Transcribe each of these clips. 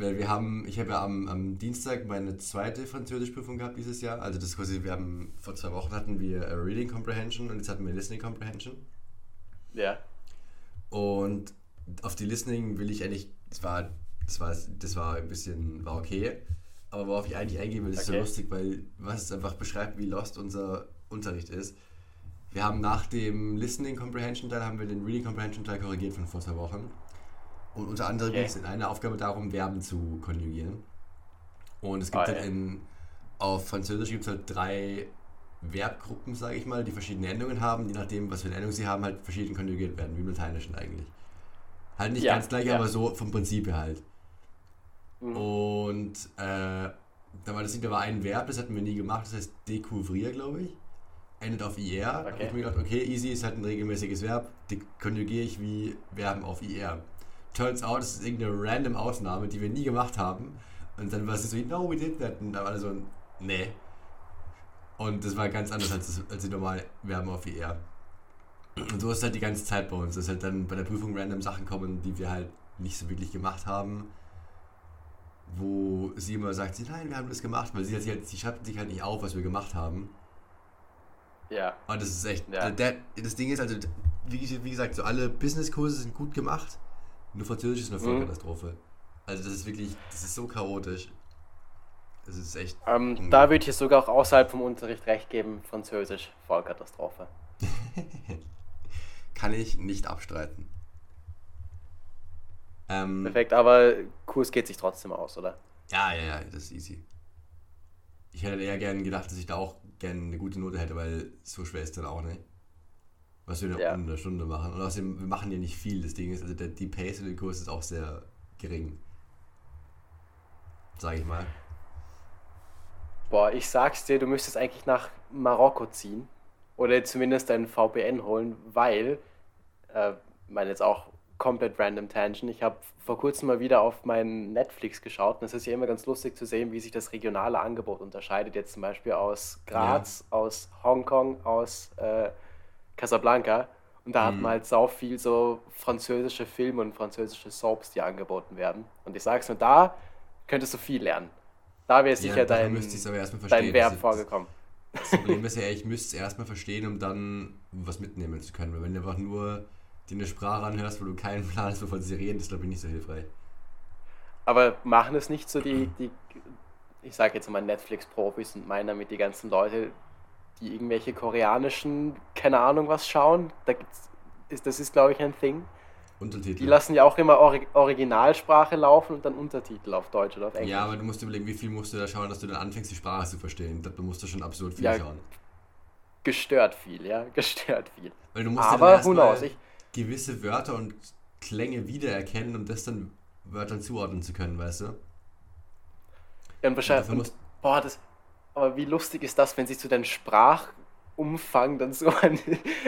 weil wir haben, ich habe ja am, am Dienstag meine zweite Französischprüfung gehabt dieses Jahr. Also das quasi, wir haben vor zwei Wochen hatten wir Reading Comprehension und jetzt hatten wir Listening Comprehension. Ja. Und auf die Listening will ich eigentlich, das war, das war, das war ein bisschen, war okay. Aber worauf ich eigentlich eingehen will, ist okay. so lustig, weil was es einfach beschreibt, wie lost unser Unterricht ist. Wir haben nach dem Listening Comprehension Teil haben wir den Reading Comprehension Teil korrigiert von vor zwei Wochen. Und unter anderem okay. ging es in einer Aufgabe darum, Verben zu konjugieren. Und es gibt oh, halt in, auf Französisch gibt es halt drei Verbgruppen, sage ich mal, die verschiedene Endungen haben, je nachdem, was für eine Endung sie haben, halt verschieden konjugiert werden, wie im Lateinischen eigentlich. Halt nicht ja, ganz gleich, ja. aber so vom Prinzip her halt. Mhm. Und äh, da war das da war ein Verb, das hatten wir nie gemacht, das heißt découvrir, glaube ich. Endet auf IR. Okay. Da ich mir gedacht, okay, easy ist halt ein regelmäßiges Verb, die konjugiere ich wie Verben auf IR. Turns out, es ist irgendeine random Ausnahme, die wir nie gemacht haben. Und dann war es so, no, we did that. Und da war so, nee. Und das war ganz anders als, als die normalen Verben auf IR. Und so ist es halt die ganze Zeit bei uns, dass halt dann bei der Prüfung random Sachen kommen, die wir halt nicht so wirklich gemacht haben wo sie immer sagt, nein, wir haben das gemacht, weil sie, halt, sie schreibt sich halt nicht auf, was wir gemacht haben. Ja. Und das ist echt, ja. der, das Ding ist also, wie, wie gesagt, so alle Business-Kurse sind gut gemacht, nur Französisch ist eine Vollkatastrophe. Mhm. Also das ist wirklich, das ist so chaotisch. Das ist echt. Ähm, da würde ich sogar auch außerhalb vom Unterricht recht geben, Französisch, Vollkatastrophe. Kann ich nicht abstreiten. Ähm, Perfekt, aber Kurs geht sich trotzdem aus, oder? Ja, ja, ja, das ist easy. Ich hätte eher gerne gedacht, dass ich da auch gerne eine gute Note hätte, weil so schwer ist dann auch nicht. Was wir in ja. einer Stunde machen. Und außerdem, wir machen ja nicht viel. Das Ding ist, also der, die Pace in dem Kurs ist auch sehr gering. Sag ich mal. Boah, ich sag's dir, du müsstest eigentlich nach Marokko ziehen. Oder zumindest deinen VPN holen, weil, äh, ich meine jetzt auch komplett random Tangent. Ich habe vor kurzem mal wieder auf meinen Netflix geschaut und es ist ja immer ganz lustig zu sehen, wie sich das regionale Angebot unterscheidet. Jetzt zum Beispiel aus Graz, ja. aus Hongkong, aus äh, Casablanca. Und da mhm. hat man halt sau viel so französische Filme und französische Soaps, die angeboten werden. Und ich sag's nur, da könntest du viel lernen. Da wäre sicher ja, dein, dein Verb vorgekommen. Das Problem ist ja, ich müsste es erstmal verstehen, um dann was mitnehmen zu können. Weil wenn du einfach nur die eine Sprache anhörst, wo du keinen Plan hast, wovon sie reden, ist glaube ich nicht so hilfreich. Aber machen es nicht so die, die ich sage jetzt mal Netflix-Profis und meinen damit die ganzen Leute, die irgendwelche koreanischen, keine Ahnung was schauen. Da gibt's, ist, das ist, glaube ich, ein Thing. Untertitel. Die lassen ja auch immer Or Originalsprache laufen und dann Untertitel auf Deutsch oder auf Englisch. Ja, aber du musst überlegen, wie viel musst du da schauen, dass du dann anfängst, die Sprache zu verstehen. Da musst du schon absurd viel ja, schauen. Gestört viel, ja, gestört viel. Weil du musst aber who knows, ich, gewisse Wörter und Klänge wiedererkennen, um das dann Wörtern zuordnen zu können, weißt du? Ja, und wahrscheinlich. Und, boah, das. Aber wie lustig ist das, wenn sich so dein Sprachumfang dann so an,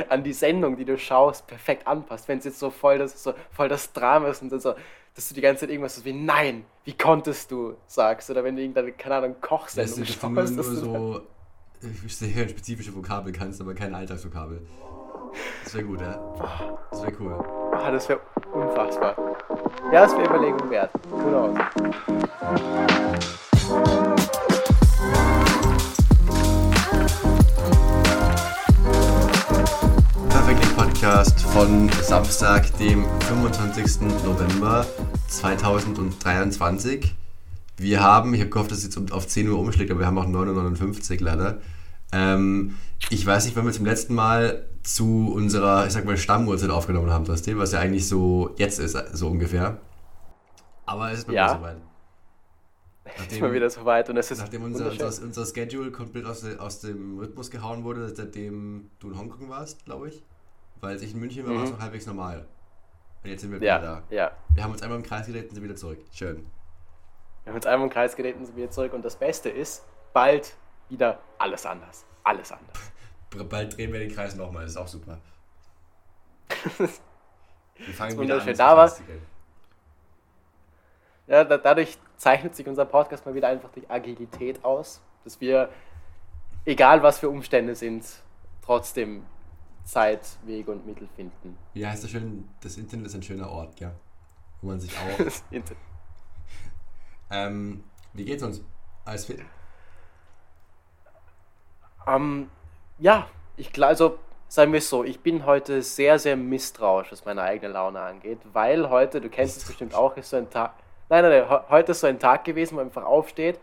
an die Sendung, die du schaust, perfekt anpasst. Wenn es jetzt so voll das, so voll das Drama ist und dann so, dass du die ganze Zeit irgendwas so wie Nein, wie konntest du sagst. Oder wenn du irgendeine, keine Ahnung, Kochsendung weißt du, schaust. Du nur so sehr spezifische Vokabel kannst, aber keine Alltagsvokabel. Das wäre gut, ja. Das wäre cool. Ah, das wäre unfassbar. Ja, das wäre Überlegung wert. Gut Podcast von Samstag, dem 25. November 2023. Wir haben, ich habe gehofft, dass es jetzt auf 10 Uhr umschlägt, aber wir haben auch 9.59 Uhr leider. Ähm, ich weiß nicht, wann wir zum letzten Mal zu unserer, ich sag mal, Stammuhrzeit aufgenommen haben, das was ja eigentlich so jetzt ist, so ungefähr. Aber es ist mal ja. wieder soweit. Nachdem, ist mal wieder soweit und es ist. Nachdem unser, unser, unser Schedule komplett aus, aus dem Rhythmus gehauen wurde, seitdem du in Hongkong warst, glaube ich. Weil ich in München war, mhm. war es noch halbwegs normal. Und jetzt sind wir ja, wieder da. Ja. Wir haben uns einmal im Kreis gedreht und sind wieder zurück. Schön. Wir haben uns einmal im Kreis gedreht und sind wieder zurück. Und das Beste ist, bald wieder alles anders. Alles anders. Bald drehen wir den Kreis nochmal, das ist auch super. Wir fangen wieder an. Da war, ja, da, dadurch zeichnet sich unser Podcast mal wieder einfach durch Agilität aus, dass wir, egal was für Umstände sind, trotzdem Zeit, Wege und Mittel finden. Ja, heißt das schön, das Internet ist ein schöner Ort, ja. Wo man sich auch. Ähm, wie geht's uns? Alles fit? Ähm, ja, ich glaube, also sagen wir es so, ich bin heute sehr, sehr misstrauisch, was meine eigene Laune angeht, weil heute, du kennst es bestimmt auch, ist so ein Tag, nein, nein, nein, heute ist so ein Tag gewesen, wo man einfach aufsteht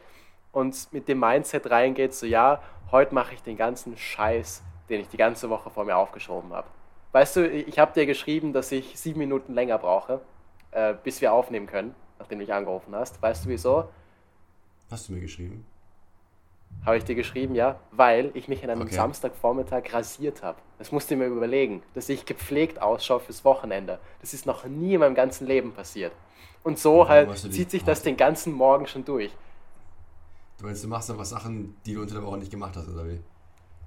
und mit dem Mindset reingeht, so ja, heute mache ich den ganzen Scheiß, den ich die ganze Woche vor mir aufgeschoben habe. Weißt du, ich habe dir geschrieben, dass ich sieben Minuten länger brauche, äh, bis wir aufnehmen können, nachdem du mich angerufen hast. Weißt du wieso? Hast du mir geschrieben? Habe ich dir geschrieben, ja, weil ich mich an einem okay. Samstagvormittag rasiert habe. Das musst du mir überlegen, dass ich gepflegt ausschaue fürs Wochenende. Das ist noch nie in meinem ganzen Leben passiert. Und so ja, halt zieht sich das den ganzen Morgen schon durch. Du meinst, du machst einfach Sachen, die du unter der Woche nicht gemacht hast, oder wie?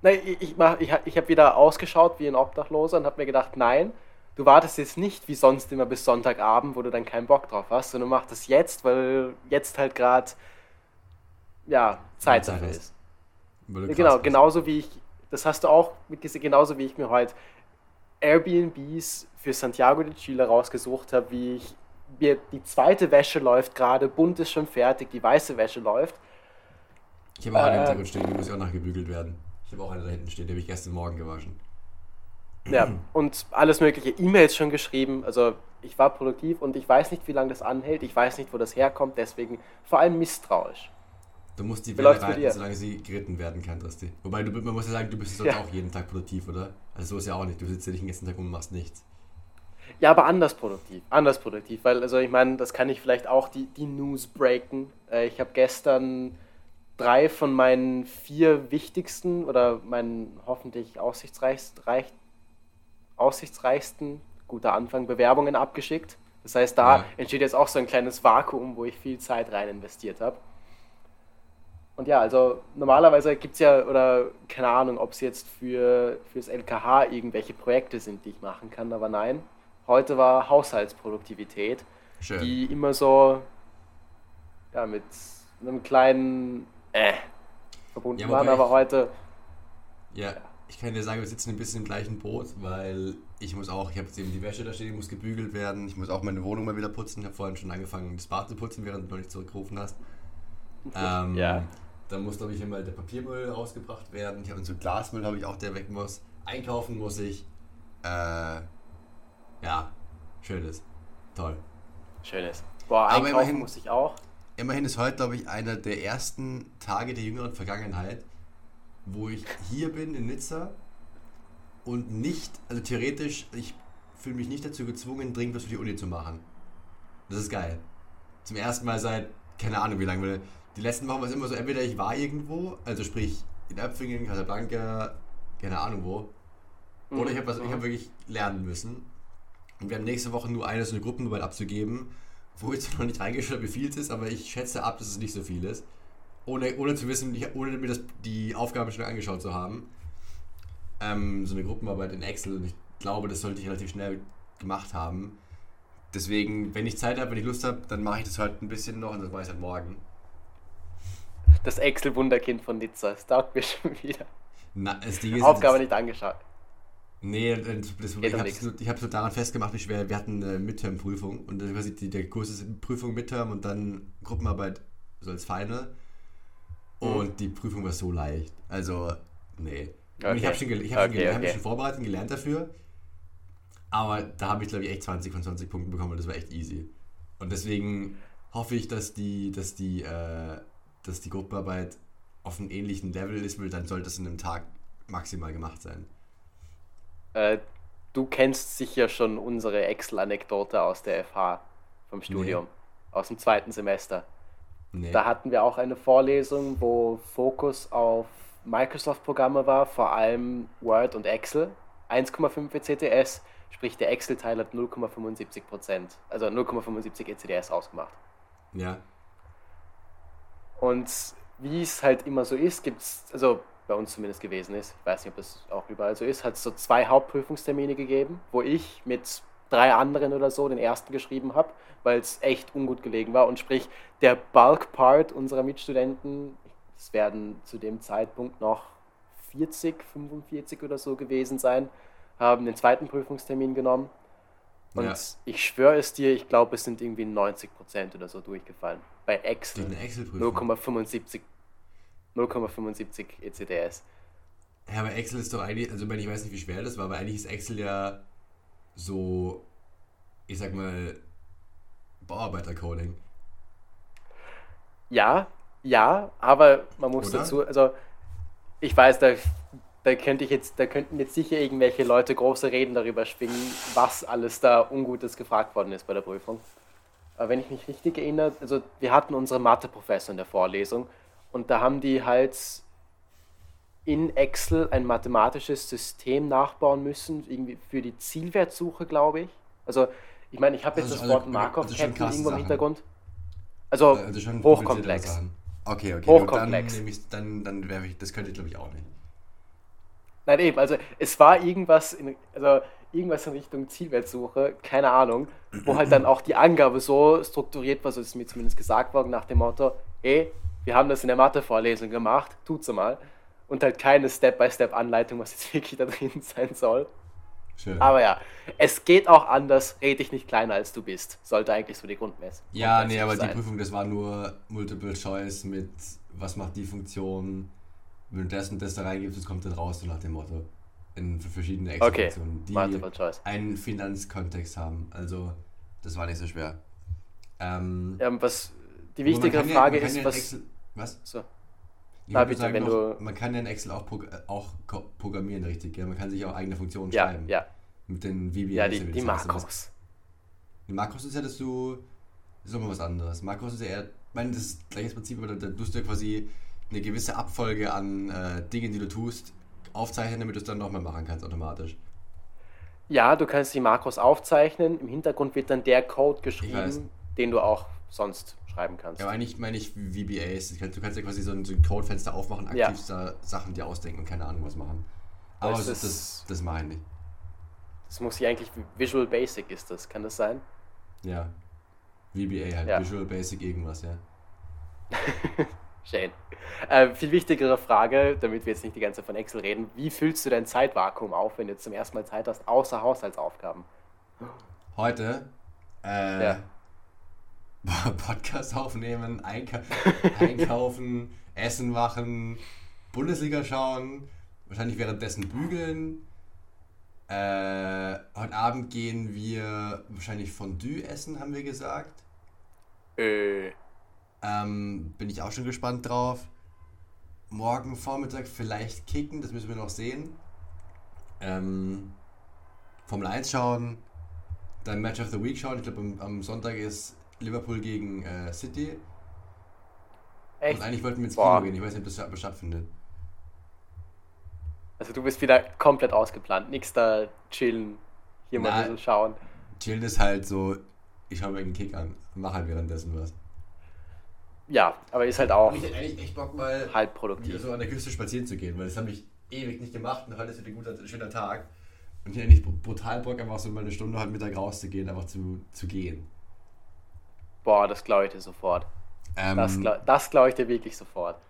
Nein, ich, ich, ich, ich habe wieder ausgeschaut wie ein Obdachloser und habe mir gedacht, nein, du wartest jetzt nicht wie sonst immer bis Sonntagabend, wo du dann keinen Bock drauf hast, sondern du machst das jetzt, weil jetzt halt gerade ja, Zeit dafür ist. Genau, bist. genauso wie ich, das hast du auch mitgesehen, genauso wie ich mir heute Airbnbs für Santiago de Chile rausgesucht habe, wie ich mir die zweite Wäsche läuft gerade, bunt ist schon fertig, die weiße Wäsche läuft. Ich habe auch äh, Hintergrund stehen, die muss auch nachgebügelt werden. Ich habe auch eine da hinten stehen, die habe ich gestern Morgen gewaschen. Ja, und alles mögliche E-Mails schon geschrieben. Also ich war produktiv und ich weiß nicht, wie lange das anhält. Ich weiß nicht, wo das herkommt. Deswegen vor allem misstrauisch. Du musst die Welle reiten, solange sie geritten werden kann, Tristi. Wobei, du, man muss ja sagen, du bist ja. auch jeden Tag produktiv, oder? Also so ist ja auch nicht. Du sitzt ja nicht den ganzen Tag rum und machst nichts. Ja, aber anders produktiv. Anders produktiv, weil, also ich meine, das kann ich vielleicht auch die, die News breaken. Äh, ich habe gestern drei von meinen vier wichtigsten oder meinen hoffentlich aussichtsreichsten, aussichtsreichsten, guter Anfang, Bewerbungen abgeschickt. Das heißt, da ja. entsteht jetzt auch so ein kleines Vakuum, wo ich viel Zeit rein investiert habe. Und ja, also normalerweise gibt es ja, oder keine Ahnung, ob es jetzt für fürs LKH irgendwelche Projekte sind, die ich machen kann, aber nein. Heute war Haushaltsproduktivität, Schön. die immer so ja, mit einem kleinen äh, verbunden ja, waren, aber heute. Ja, ich kann dir sagen, wir sitzen ein bisschen im gleichen Boot, weil ich muss auch, ich habe jetzt eben die Wäsche da stehen, die muss gebügelt werden, ich muss auch meine Wohnung mal wieder putzen. Ich habe vorhin schon angefangen, das Bad zu putzen, während du noch nicht zurückgerufen hast. Ähm, ja. Dann muss, glaube ich, immer der Papiermüll rausgebracht werden. Ich habe so Glasmüll, habe ich auch, der weg muss. Einkaufen muss ich. Äh, ja, schönes. Toll. Schönes. Boah, einkaufen Aber immerhin, muss ich auch. Immerhin ist heute, glaube ich, einer der ersten Tage der jüngeren Vergangenheit, wo ich hier bin in Nizza und nicht, also theoretisch, ich fühle mich nicht dazu gezwungen, dringend was für die Uni zu machen. Das ist geil. Zum ersten Mal seit, keine Ahnung wie lange, die letzten Wochen war es immer so, entweder ich war irgendwo, also sprich in Öpfingen, Casablanca, keine Ahnung wo, oder ich habe hab mhm. wirklich lernen müssen. Und wir haben nächste Woche nur eine so eine Gruppenarbeit abzugeben, wo ich noch nicht reingeschaut habe, wie viel es ist, aber ich schätze ab, dass es nicht so viel ist. Ohne, ohne zu wissen, ohne mir das, die Aufgabe schon angeschaut zu haben. Ähm, so eine Gruppenarbeit in Excel und ich glaube, das sollte ich relativ schnell gemacht haben. Deswegen, wenn ich Zeit habe, wenn ich Lust habe, dann mache ich das heute ein bisschen noch und das mache ich halt morgen das Excel-Wunderkind von Nizza. Es taugt mir schon wieder. Na, Aufgabe nicht angeschaut. Nee, das, das, ich habe es nur, so daran festgemacht, wie schwer. Wir hatten eine Midterm-Prüfung und quasi die, der Kurs ist Prüfung, Midterm und dann Gruppenarbeit so als Final. Und mhm. die Prüfung war so leicht. Also, nee. Okay. Ich habe schon, ich hab okay, schon, okay. schon vorbereitet und gelernt dafür. Aber da habe ich, glaube ich, echt 20 von 20 Punkten bekommen und das war echt easy. Und deswegen hoffe ich, dass die, dass die äh, dass die Gruppenarbeit auf einem ähnlichen Level ist, dann sollte es in einem Tag maximal gemacht sein. Äh, du kennst sicher schon unsere Excel-Anekdote aus der FH vom Studium, nee. aus dem zweiten Semester. Nee. Da hatten wir auch eine Vorlesung, wo Fokus auf Microsoft-Programme war, vor allem Word und Excel. 1,5 ECTS, sprich der Excel-Teil hat 0,75% also 0,75 ECTS ausgemacht. Ja. Und wie es halt immer so ist, gibt es, also bei uns zumindest gewesen ist, ich weiß nicht, ob es auch überall so ist, hat es so zwei Hauptprüfungstermine gegeben, wo ich mit drei anderen oder so den ersten geschrieben habe, weil es echt ungut gelegen war. Und sprich, der Bulk-Part unserer Mitstudenten, es werden zu dem Zeitpunkt noch 40, 45 oder so gewesen sein, haben den zweiten Prüfungstermin genommen. Und ja. ich schwöre es dir, ich glaube, es sind irgendwie 90% oder so durchgefallen. Bei Excel. 0,75 0,75 ECDS. Ja, aber Excel ist doch eigentlich, also ich weiß nicht, wie schwer das war, aber eigentlich ist Excel ja so, ich sag mal, Bauarbeiter-Coding. Ja, ja, aber man muss Oder? dazu, also ich weiß, da, da könnte ich jetzt, da könnten jetzt sicher irgendwelche Leute große Reden darüber schwingen, was alles da Ungutes gefragt worden ist bei der Prüfung. Aber wenn ich mich richtig erinnere, also wir hatten unsere Mathe-Professor in der Vorlesung und da haben die halt in Excel ein mathematisches System nachbauen müssen, irgendwie für die Zielwertsuche, glaube ich. Also, ich meine, ich habe jetzt also das Wort Markov-Ketten also irgendwo im Hintergrund. Also, also hochkomplex. Okay, okay. Hochkomplex. Dann, ich, dann, dann wäre ich, das könnte ich glaube ich auch nicht. Nein, eben, also es war irgendwas in, also irgendwas in Richtung Zielwertsuche, keine Ahnung, wo halt dann auch die Angabe so strukturiert war, so ist mir zumindest gesagt worden, nach dem Motto, ey, wir haben das in der Mathe-Vorlesung gemacht, tut's mal. Und halt keine Step-by-Step-Anleitung, was jetzt wirklich da drin sein soll. Schön. Aber ja, es geht auch anders, red dich nicht kleiner als du bist. Sollte eigentlich so die Grundmesse. Ja, nee, aber sein. die Prüfung, das war nur Multiple Choice mit, was macht die Funktion, wenn du das und das da reingibst, das kommt dann raus, so nach dem Motto. In verschiedene Exekutionen, okay. die einen Finanzkontext haben. Also, das war nicht so schwer. Ähm, ja, was die wichtigere Frage ja, ist, ja was. Excel, was? So. Na, bitte, sagen, wenn noch, du man kann ja in Excel auch, prog auch programmieren, richtig. Ja? Man kann sich auch eigene Funktionen ja, schreiben. Ja. Mit den VBAs. Ja, die, die Makros. Die Makros ist ja, dass du. Das ist nochmal was anderes. Makros ist ja eher. Ich meine, das ist das gleiche Prinzip, aber da, da tust du ja quasi eine gewisse Abfolge an äh, Dingen, die du tust, aufzeichnen, damit du es dann nochmal machen kannst automatisch. Ja, du kannst die Makros aufzeichnen. Im Hintergrund wird dann der Code geschrieben, den du auch sonst schreiben kannst. Ja, aber eigentlich meine ich VBAs. Du kannst ja quasi so ein, so ein Codefenster aufmachen, aktiv ja. Sachen dir ausdenken und keine Ahnung was machen. Aber das, das, das, das mache ich nicht. Das muss hier eigentlich Visual Basic ist das, kann das sein? Ja. VBA halt, ja. Visual Basic irgendwas, ja. Schön. Äh, viel wichtigere Frage, damit wir jetzt nicht die ganze Zeit von Excel reden. Wie füllst du dein Zeitvakuum auf, wenn du jetzt zum ersten Mal Zeit hast, außer Haushaltsaufgaben? Heute? Äh, ja. Podcast aufnehmen, einka einkaufen, Essen machen, Bundesliga schauen, wahrscheinlich währenddessen bügeln. Äh, heute Abend gehen wir wahrscheinlich Fondue essen, haben wir gesagt. Äh. Ähm, bin ich auch schon gespannt drauf. Morgen Vormittag vielleicht kicken, das müssen wir noch sehen. Ähm, Formel 1 schauen, dann Match of the Week schauen. Ich glaube, am, am Sonntag ist Liverpool gegen äh, City. Echt? Und eigentlich wollten wir ins Boah. Kino gehen. Ich weiß nicht, ob das stattfindet. Also du bist wieder komplett ausgeplant. Nix da chillen, hier Na, mal ein bisschen schauen. Chillen ist halt so, ich schaue mir einen Kick an und mache halt währenddessen was. Ja, aber ist halt auch ich hätte eigentlich echt Bock mal halb produktiv. so an der Küste spazieren zu gehen, weil das habe ich ewig nicht gemacht und heute ist wieder ein guter, schöner Tag. Und ich hätte nicht brutal Bock, einfach so mal eine Stunde heute Mittag rauszugehen, einfach zu, zu gehen. Boah, das glaube ich dir sofort. Ähm, das glaube glaub ich dir wirklich sofort.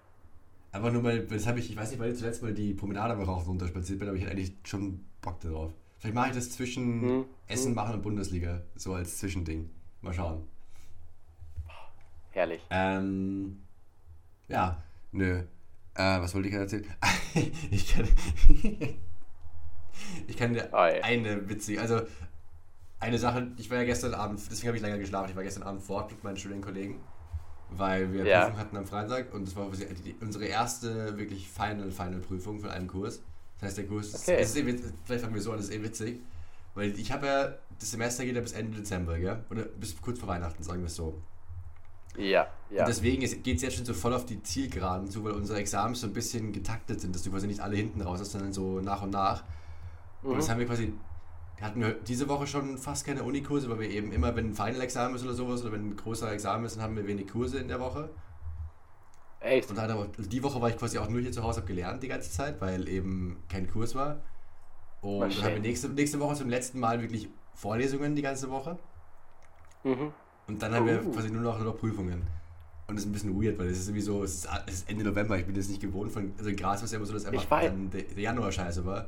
Aber nur mal, das habe ich, ich weiß nicht, weil ich zuletzt mal die Promenade am Rauch runterspaziert bin, aber ich hätte eigentlich schon Bock darauf. Vielleicht mache ich das zwischen hm. Essen hm. machen und Bundesliga, so als Zwischending. Mal schauen. Herrlich. Ähm, ja, nö. Äh, was wollte ich gerade erzählen? ich kann, ich kann dir oh, eine witzige, also eine Sache, ich war ja gestern Abend, deswegen habe ich länger geschlafen, ich war gestern Abend fort mit meinen Studienkollegen, weil wir ja. Prüfung hatten am Freitag und das war unsere erste wirklich Final-Final-Prüfung von einem Kurs. Das heißt, der Kurs, okay. ist, ist vielleicht fangen wir so an, das ist eh witzig, weil ich habe ja, das Semester geht ja bis Ende Dezember, gell? oder bis kurz vor Weihnachten, sagen wir es so. Ja, ja. Und deswegen geht es jetzt schon so voll auf die Zielgeraden zu, weil unsere Examens so ein bisschen getaktet sind, dass du quasi nicht alle hinten raus hast, sondern so nach und nach. Mhm. Und das haben wir quasi hatten wir diese Woche schon fast keine Unikurse, weil wir eben immer, wenn ein Final-Examen ist oder sowas, oder wenn ein großer Examen ist, dann haben wir wenig Kurse in der Woche. Echt? Und dann aber, die Woche war ich quasi auch nur hier zu Hause, habe gelernt die ganze Zeit, weil eben kein Kurs war. Und dann haben wir nächste, nächste Woche zum letzten Mal wirklich Vorlesungen die ganze Woche. Mhm. Und dann haben wir uh. quasi nur noch, nur noch Prüfungen. Und das ist ein bisschen weird, weil es ist sowieso, es ist, es ist Ende November, ich bin das nicht gewohnt von, also in Gras war es ja immer so, dass einfach der Januar scheiße war.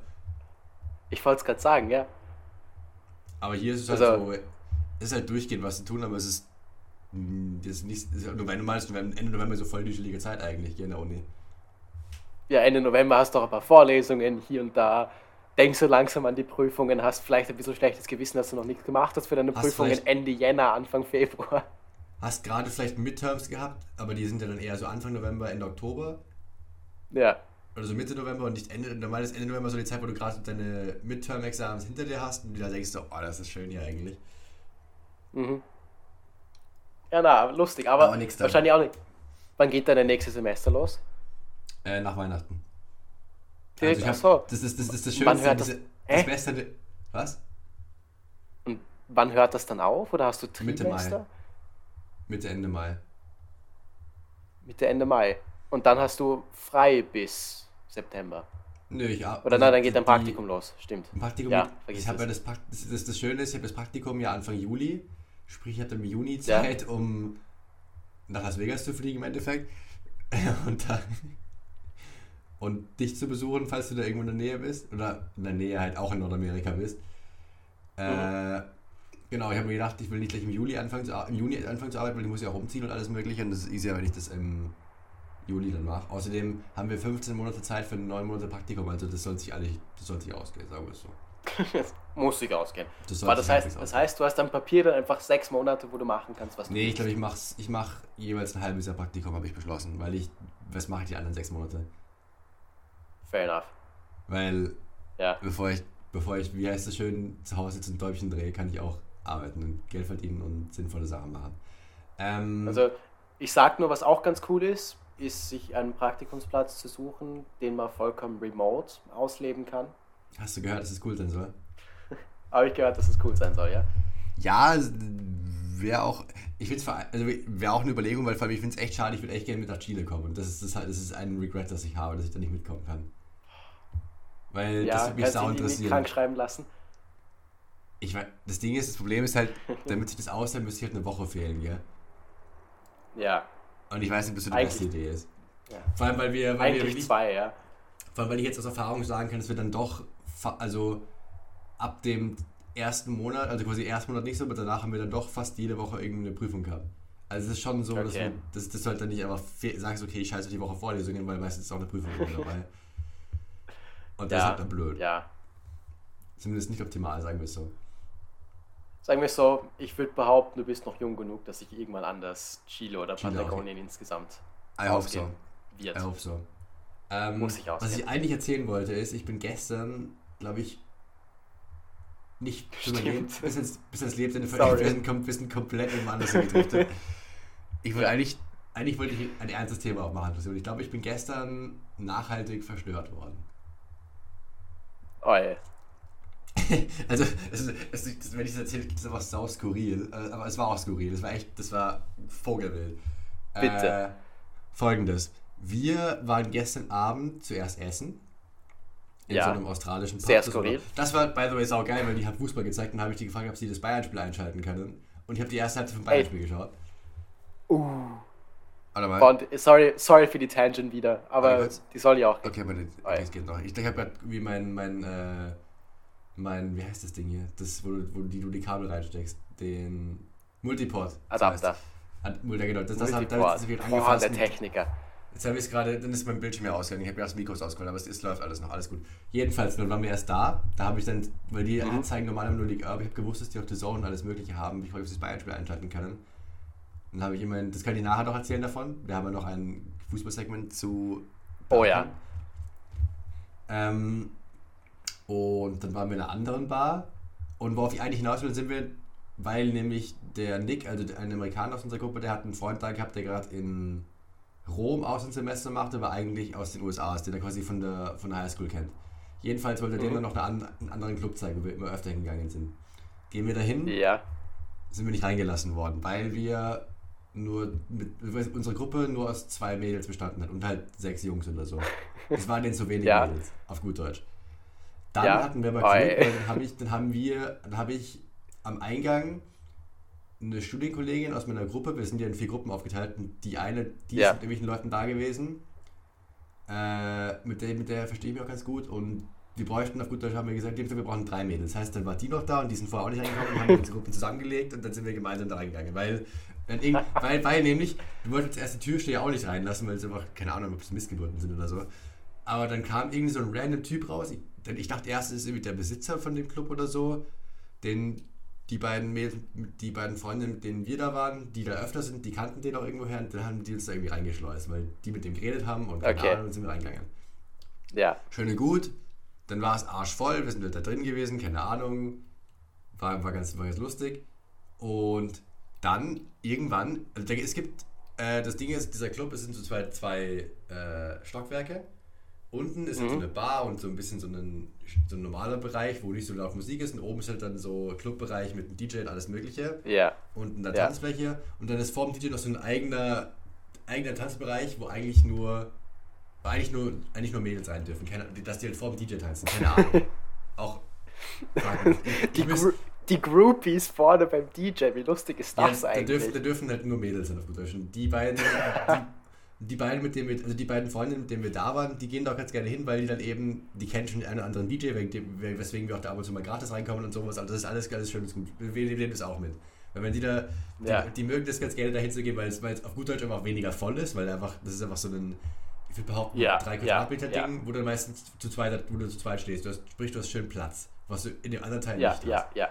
Ich wollte es gerade sagen, ja. Aber hier ist es halt also, so, es ist halt durchgehend was zu tun, aber es ist, das ist nicht, ist November, Ende November so voll die chillige Zeit eigentlich hier in der Uni. Ja, Ende November hast du auch ein paar Vorlesungen hier und da. Denkst so langsam an die Prüfungen, hast vielleicht ein bisschen schlechtes Gewissen, dass du noch nichts gemacht hast für deine hast Prüfungen Ende Jänner, Anfang Februar. Hast gerade vielleicht Midterms gehabt, aber die sind ja dann eher so Anfang November, Ende Oktober. Ja. Oder so Mitte November und nicht Ende, normal ist Ende November so die Zeit, wo du gerade deine Midterm-Examens hinter dir hast und du da denkst, oh, das ist schön hier eigentlich. Mhm. Ja, na, lustig, aber, aber wahrscheinlich auch nicht. Wann geht dein nächstes Semester los? Äh, nach Weihnachten. Also ich hab, so. das, ist, das, ist das Schönste. Wann das, diese, das Beste. Was? Und wann hört das dann auf? Oder hast du Trimester? Mitte Mai. Mitte, Ende Mai. Mitte, Ende Mai. Und dann hast du frei bis September. Nö, ich Oder also nein, dann geht dein Praktikum los, stimmt. Ein Praktikum, ja, ich habe ja das, das, das, das Schöne ist, ich habe das Praktikum ja Anfang Juli, sprich ich habe im Juni Zeit, ja. um nach Las Vegas zu fliegen im Endeffekt. Und dann und dich zu besuchen, falls du da irgendwo in der Nähe bist. Oder in der Nähe halt auch in Nordamerika bist. Äh, mhm. genau, ich habe mir gedacht, ich will nicht gleich im Juli anfangen zu, im Juni anfangen zu arbeiten, weil ich muss ja auch umziehen und alles mögliche. Und das ist easier, wenn ich das im Juli dann mache. Außerdem haben wir 15 Monate Zeit für ein 9 Monate Praktikum, also das soll sich eigentlich, das soll sich ausgehen, sagen wir es so. das muss sich ausgehen. Das, Aber das heißt, das heißt, du hast am Papier dann einfach sechs Monate, wo du machen kannst, was du Nee, ich glaube, ich mache ich mach jeweils ein halbes Jahr Praktikum, habe ich beschlossen, weil ich, was mache ich die anderen sechs Monate? Fair enough. Weil, ja. bevor ich, bevor ich, wie heißt es schön, zu Hause sitze und Däubchen drehe, kann ich auch arbeiten und Geld verdienen und sinnvolle Sachen machen. Ähm, also, ich sag nur, was auch ganz cool ist, ist, sich einen Praktikumsplatz zu suchen, den man vollkommen remote ausleben kann. Hast du gehört, dass es cool sein soll? Habe ich gehört, dass es cool sein soll, ja? Ja, wäre auch, ich finde also wäre auch eine Überlegung, weil vor allem ich finde es echt schade, ich würde echt gerne mit nach Chile kommen. Und das ist, das, das ist ein Regret, das ich habe, dass ich da nicht mitkommen kann. Weil ja, das würde mich sau interessieren. krank schreiben lassen. Ich weiß, das Ding ist, das Problem ist halt, damit sich das aushält, müsste ich halt eine Woche fehlen, gell? Ja. Und ich weiß nicht, bis so die beste Idee ist. Ja. Vor allem, weil wir. Weil Eigentlich wir wirklich, zwei, ja. Vor allem, weil ich jetzt aus Erfahrung sagen kann, dass wir dann doch, also ab dem ersten Monat, also quasi ersten Monat nicht so, aber danach haben wir dann doch fast jede Woche irgendwie eine Prüfung gehabt. Also es ist schon so, okay. dass, du, dass, dass du halt dann nicht einfach sagst, okay, ich scheiße die Woche Vorlesungen, weil meistens ist auch eine Prüfung dabei. Und das ja, ist halt dann blöd. Ja. Zumindest nicht optimal, sagen wir es so. Sagen wir so, ich würde behaupten, du bist noch jung genug, dass sich irgendwann anders Chile oder Chile Patagonien auch. insgesamt I hope so. wird. I hope so. Ähm, Muss ich Was ich eigentlich erzählen wollte, ist, ich bin gestern, glaube ich, nicht bis ins, bis ins wir sind, wir sind komplett im anders gedriftet. Ich wollte eigentlich, eigentlich wollte ich ein ernstes Thema auch machen. Ich glaube, ich bin gestern nachhaltig verstört worden. Oh, ey. also, es es ist, wenn ich das erzähle, ist es einfach sau skurril. Äh, aber es war auch skurril. Das war echt, das war Vogelwild. Bitte. Äh, Folgendes. Wir waren gestern Abend zuerst essen. In ja. so einem australischen Pub. Sehr skurril. Das war, by the way, sau geil, weil die hat Fußball gezeigt und habe ich die gefragt, ob sie das Bayern-Spiel einschalten können. Und ich habe die erste Halbzeit vom Bayern-Spiel geschaut. Uh. Und, sorry, sorry für die Tangent wieder, aber die soll ja auch. Okay, aber das, okay, das geht noch. Ich, ich habe gerade wie mein, mein, äh, mein, wie heißt das Ding hier? Das, wo, wo die, du die Kabel reinsteckst. Den Multiport. Adapter. Mulder, genau. Das, das, hat, das, wird oh, der Techniker. Jetzt habe ich es gerade, dann ist mein Bildschirm ja ausgegangen. Ich habe ja das Mikros ausgeholt, aber es ist, läuft alles noch, alles gut. Jedenfalls, dann waren wir erst da. Da habe ich dann, weil die mhm. zeigen normal nur League Up, ich habe gewusst, dass die auch The Zone und alles Mögliche haben, bevor ich das Bayern-Spiel einschalten kann. Dann habe ich immerhin, das kann ich nachher noch erzählen davon. Wir haben ja noch ein Fußballsegment zu. Oh ja. Ähm, und dann waren wir in einer anderen Bar. Und worauf ich eigentlich hinaus will, sind wir, weil nämlich der Nick, also ein Amerikaner aus unserer Gruppe, der hat einen Freund da gehabt, der gerade in Rom Außensemester macht, aber eigentlich aus den USA ist, den er quasi von der, von der Highschool kennt. Jedenfalls wollte er mhm. dem dann noch eine, einen anderen Club zeigen, wo wir immer öfter hingegangen sind. Gehen wir dahin, ja. sind wir nicht reingelassen worden, weil wir nur mit unsere Gruppe nur aus zwei Mädels bestanden hat und halt sechs Jungs oder so. Es waren denen zu wenig ja. Mädels, auf gut Deutsch. Dann ja. hatten wir aber Glück, weil dann, hab ich, dann haben wir, dann habe ich am Eingang eine Studienkollegin aus meiner Gruppe, wir sind ja in vier Gruppen aufgeteilt, und die eine, die ja. ist mit irgendwelchen Leuten da gewesen. Äh, mit, der, mit der verstehe ich mich auch ganz gut und wir bräuchten auf gut Deutsch, haben wir gesagt, wir brauchen drei Mädels. Das heißt, dann war die noch da und die sind vorher auch nicht reingekommen und haben unsere Gruppen zusammengelegt und dann sind wir gemeinsam da reingegangen. Weil, weil, weil nämlich, du wolltest erst die Türsteher auch nicht reinlassen, weil sie einfach, keine Ahnung, ob es Missgeburten sind oder so. Aber dann kam irgendwie so ein random Typ raus. Ich, denn ich dachte erst, es ist irgendwie der Besitzer von dem Club oder so. Den die beiden, die beiden Freunde, mit denen wir da waren, die da öfter sind, die kannten den auch irgendwoher und dann haben die uns da irgendwie reingeschleust, weil die mit dem geredet haben und keine Okay. Ahnung, und sind wir reingegangen. Ja. Schön und gut. Dann war es arschvoll, wir sind da drin gewesen, keine Ahnung. War, war, ganz, war ganz lustig. Und dann irgendwann, also es gibt, äh, das Ding ist, dieser Club, es sind so zwei, zwei äh, Stockwerke. Unten ist halt so Mhm. eine Bar und so ein bisschen so ein, so ein normaler Bereich, wo nicht so laut Musik ist. Und oben ist halt dann so Clubbereich mit einem DJ und alles Mögliche. Ja. Und eine Ja. Tanzfläche. Und dann ist vor dem DJ noch so ein eigener, eigener Tanzbereich, wo eigentlich nur, wo eigentlich nur, eigentlich nur Mädels rein dürfen. Keine, dass die halt vor dem DJ tanzen. Keine Ahnung. Auch. Die, Gru die Groupies vorne beim DJ, wie lustig ist ja, das da, eigentlich? dürfen, da dürfen halt nur Mädels sein auf gut Deutsch. Und die beiden, die, die beiden, mit denen wir, also die beiden Freundinnen, mit denen wir da waren, die gehen da auch ganz gerne hin, weil die dann eben, die kennen schon einen oder anderen DJ, weswegen wir auch da ab und zu mal gratis reinkommen und sowas. Also das ist alles, alles schön und gut. Wir nehmen das auch mit. Weil wenn die da, die, Ja. die mögen das ganz gerne dahin zu gehen, weil es, weil es auf gut Deutsch einfach weniger voll ist, weil einfach, das ist einfach so ein, ich würde behaupten, Ja, drei ja, Quadratmeter ja. Ding, wo du meistens zu zweit, wo du zu zweit stehst. Du hast, sprich, du hast schön Platz, was du in dem anderen Teil ja, nicht ja, hast. ja.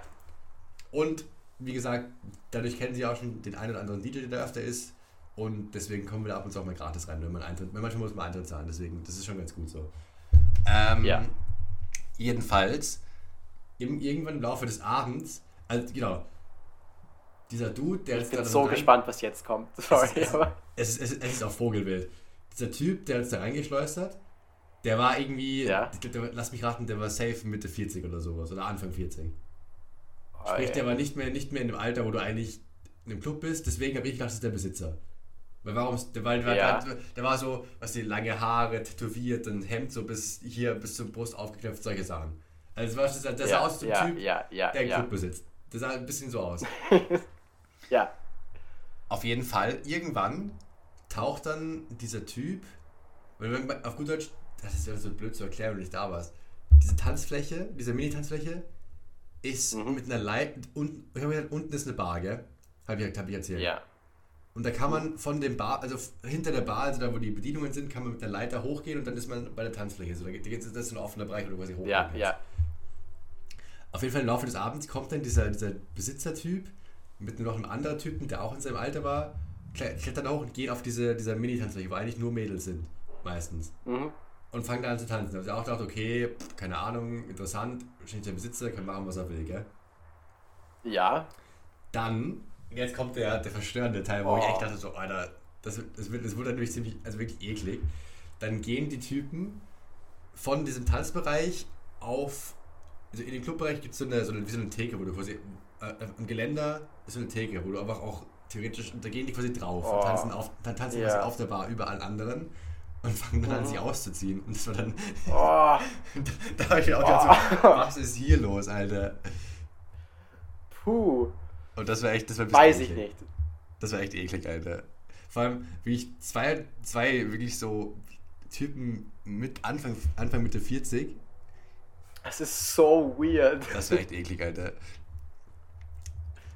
Und wie gesagt, dadurch kennen sie auch schon den einen oder anderen DJ, der da öfter ist. Und deswegen kommen wir da ab und zu auch mal gratis rein, wenn man Eintritt, wenn manchmal muss man Eintritt zahlen, deswegen, das ist schon ganz gut so. Ähm, Ja. Jedenfalls, im, irgendwann im Laufe des Abends, also genau, dieser Dude, der Ich bin so rein- gespannt, was jetzt kommt. Sorry, es, aber. es, ist, es, ist, es ist auch Vogelwild. Dieser Typ, der uns da reingeschleust hat, der war irgendwie, Ja. glaub, der, lass mich raten, der war safe Mitte 40 oder sowas, oder Anfang 40. Oh, Sprich, ey. der war nicht mehr, nicht mehr in dem Alter, wo du eigentlich in dem Club bist. Deswegen habe ich gedacht, das ist der Besitzer. Weil warum? weil, weil, Ja. der, der war so, was die lange Haare, tätowiert, ein Hemd so bis hier, bis zur Brust aufgeknöpft, solche Sachen. Also das, das, das sah ja, aus wie ja, Typ, ja, ja, der einen ja. Club besitzt. Das sah ein bisschen so aus. ja. Auf jeden Fall, irgendwann taucht dann dieser Typ, wenn man auf gut Deutsch, das ist ja so blöd zu erklären, wenn du nicht da warst. Diese Tanzfläche, diese Mini-Tanzfläche, ist Mhm. mit einer Leit und ich habe gesagt, unten ist eine Bar, gell? Hab ich, hab ich erzählt. Ja. Und da kann man von dem Bar, also hinter der Bar, also da wo die Bedienungen sind, kann man mit der Leiter hochgehen und dann ist man bei der Tanzfläche. So, da geht, das ist ein offener Bereich, wo du quasi hochgehen Ja, kannst. ja. Auf jeden Fall im Laufe des Abends kommt dann dieser, dieser Besitzertyp mit noch einem anderen Typen, der auch in seinem Alter war, kle- klettern hoch und gehen auf diese, dieser Mini-Tanzfläche, wo eigentlich nur Mädels sind, meistens. Mhm. Und fangen dann an zu tanzen. Da ich auch gedacht, okay, pff, keine Ahnung, interessant, wahrscheinlich der Besitzer, kann machen, was er will, gell? Ja. Dann, jetzt kommt der, der verstörende Teil, wo ich Oh. echt dachte, so, Alter, das, das, wird, das wurde natürlich ziemlich, also wirklich eklig. Dann gehen die Typen von diesem Tanzbereich auf, also in dem Clubbereich gibt so es so eine, wie so eine Theke, wo du quasi, äh, am Geländer ist so eine Theke, wo du einfach auch theoretisch, und da gehen die quasi drauf und Oh. tanzen, auf, dann tanzen die Ja. quasi auf der Bar über allen anderen und fangen dann an, Mhm. sich auszuziehen. Und das war dann, Oh, da habe ich auch gedacht, so, was ist hier los, Alter? puh. Und das war echt, das war ein bisschen Weiß ich eklig. nicht. Das war echt eklig, Alter. Vor allem, wie ich zwei, zwei wirklich so Typen mit Anfang, Anfang Mitte 40, Es ist so weird. das war echt eklig, Alter.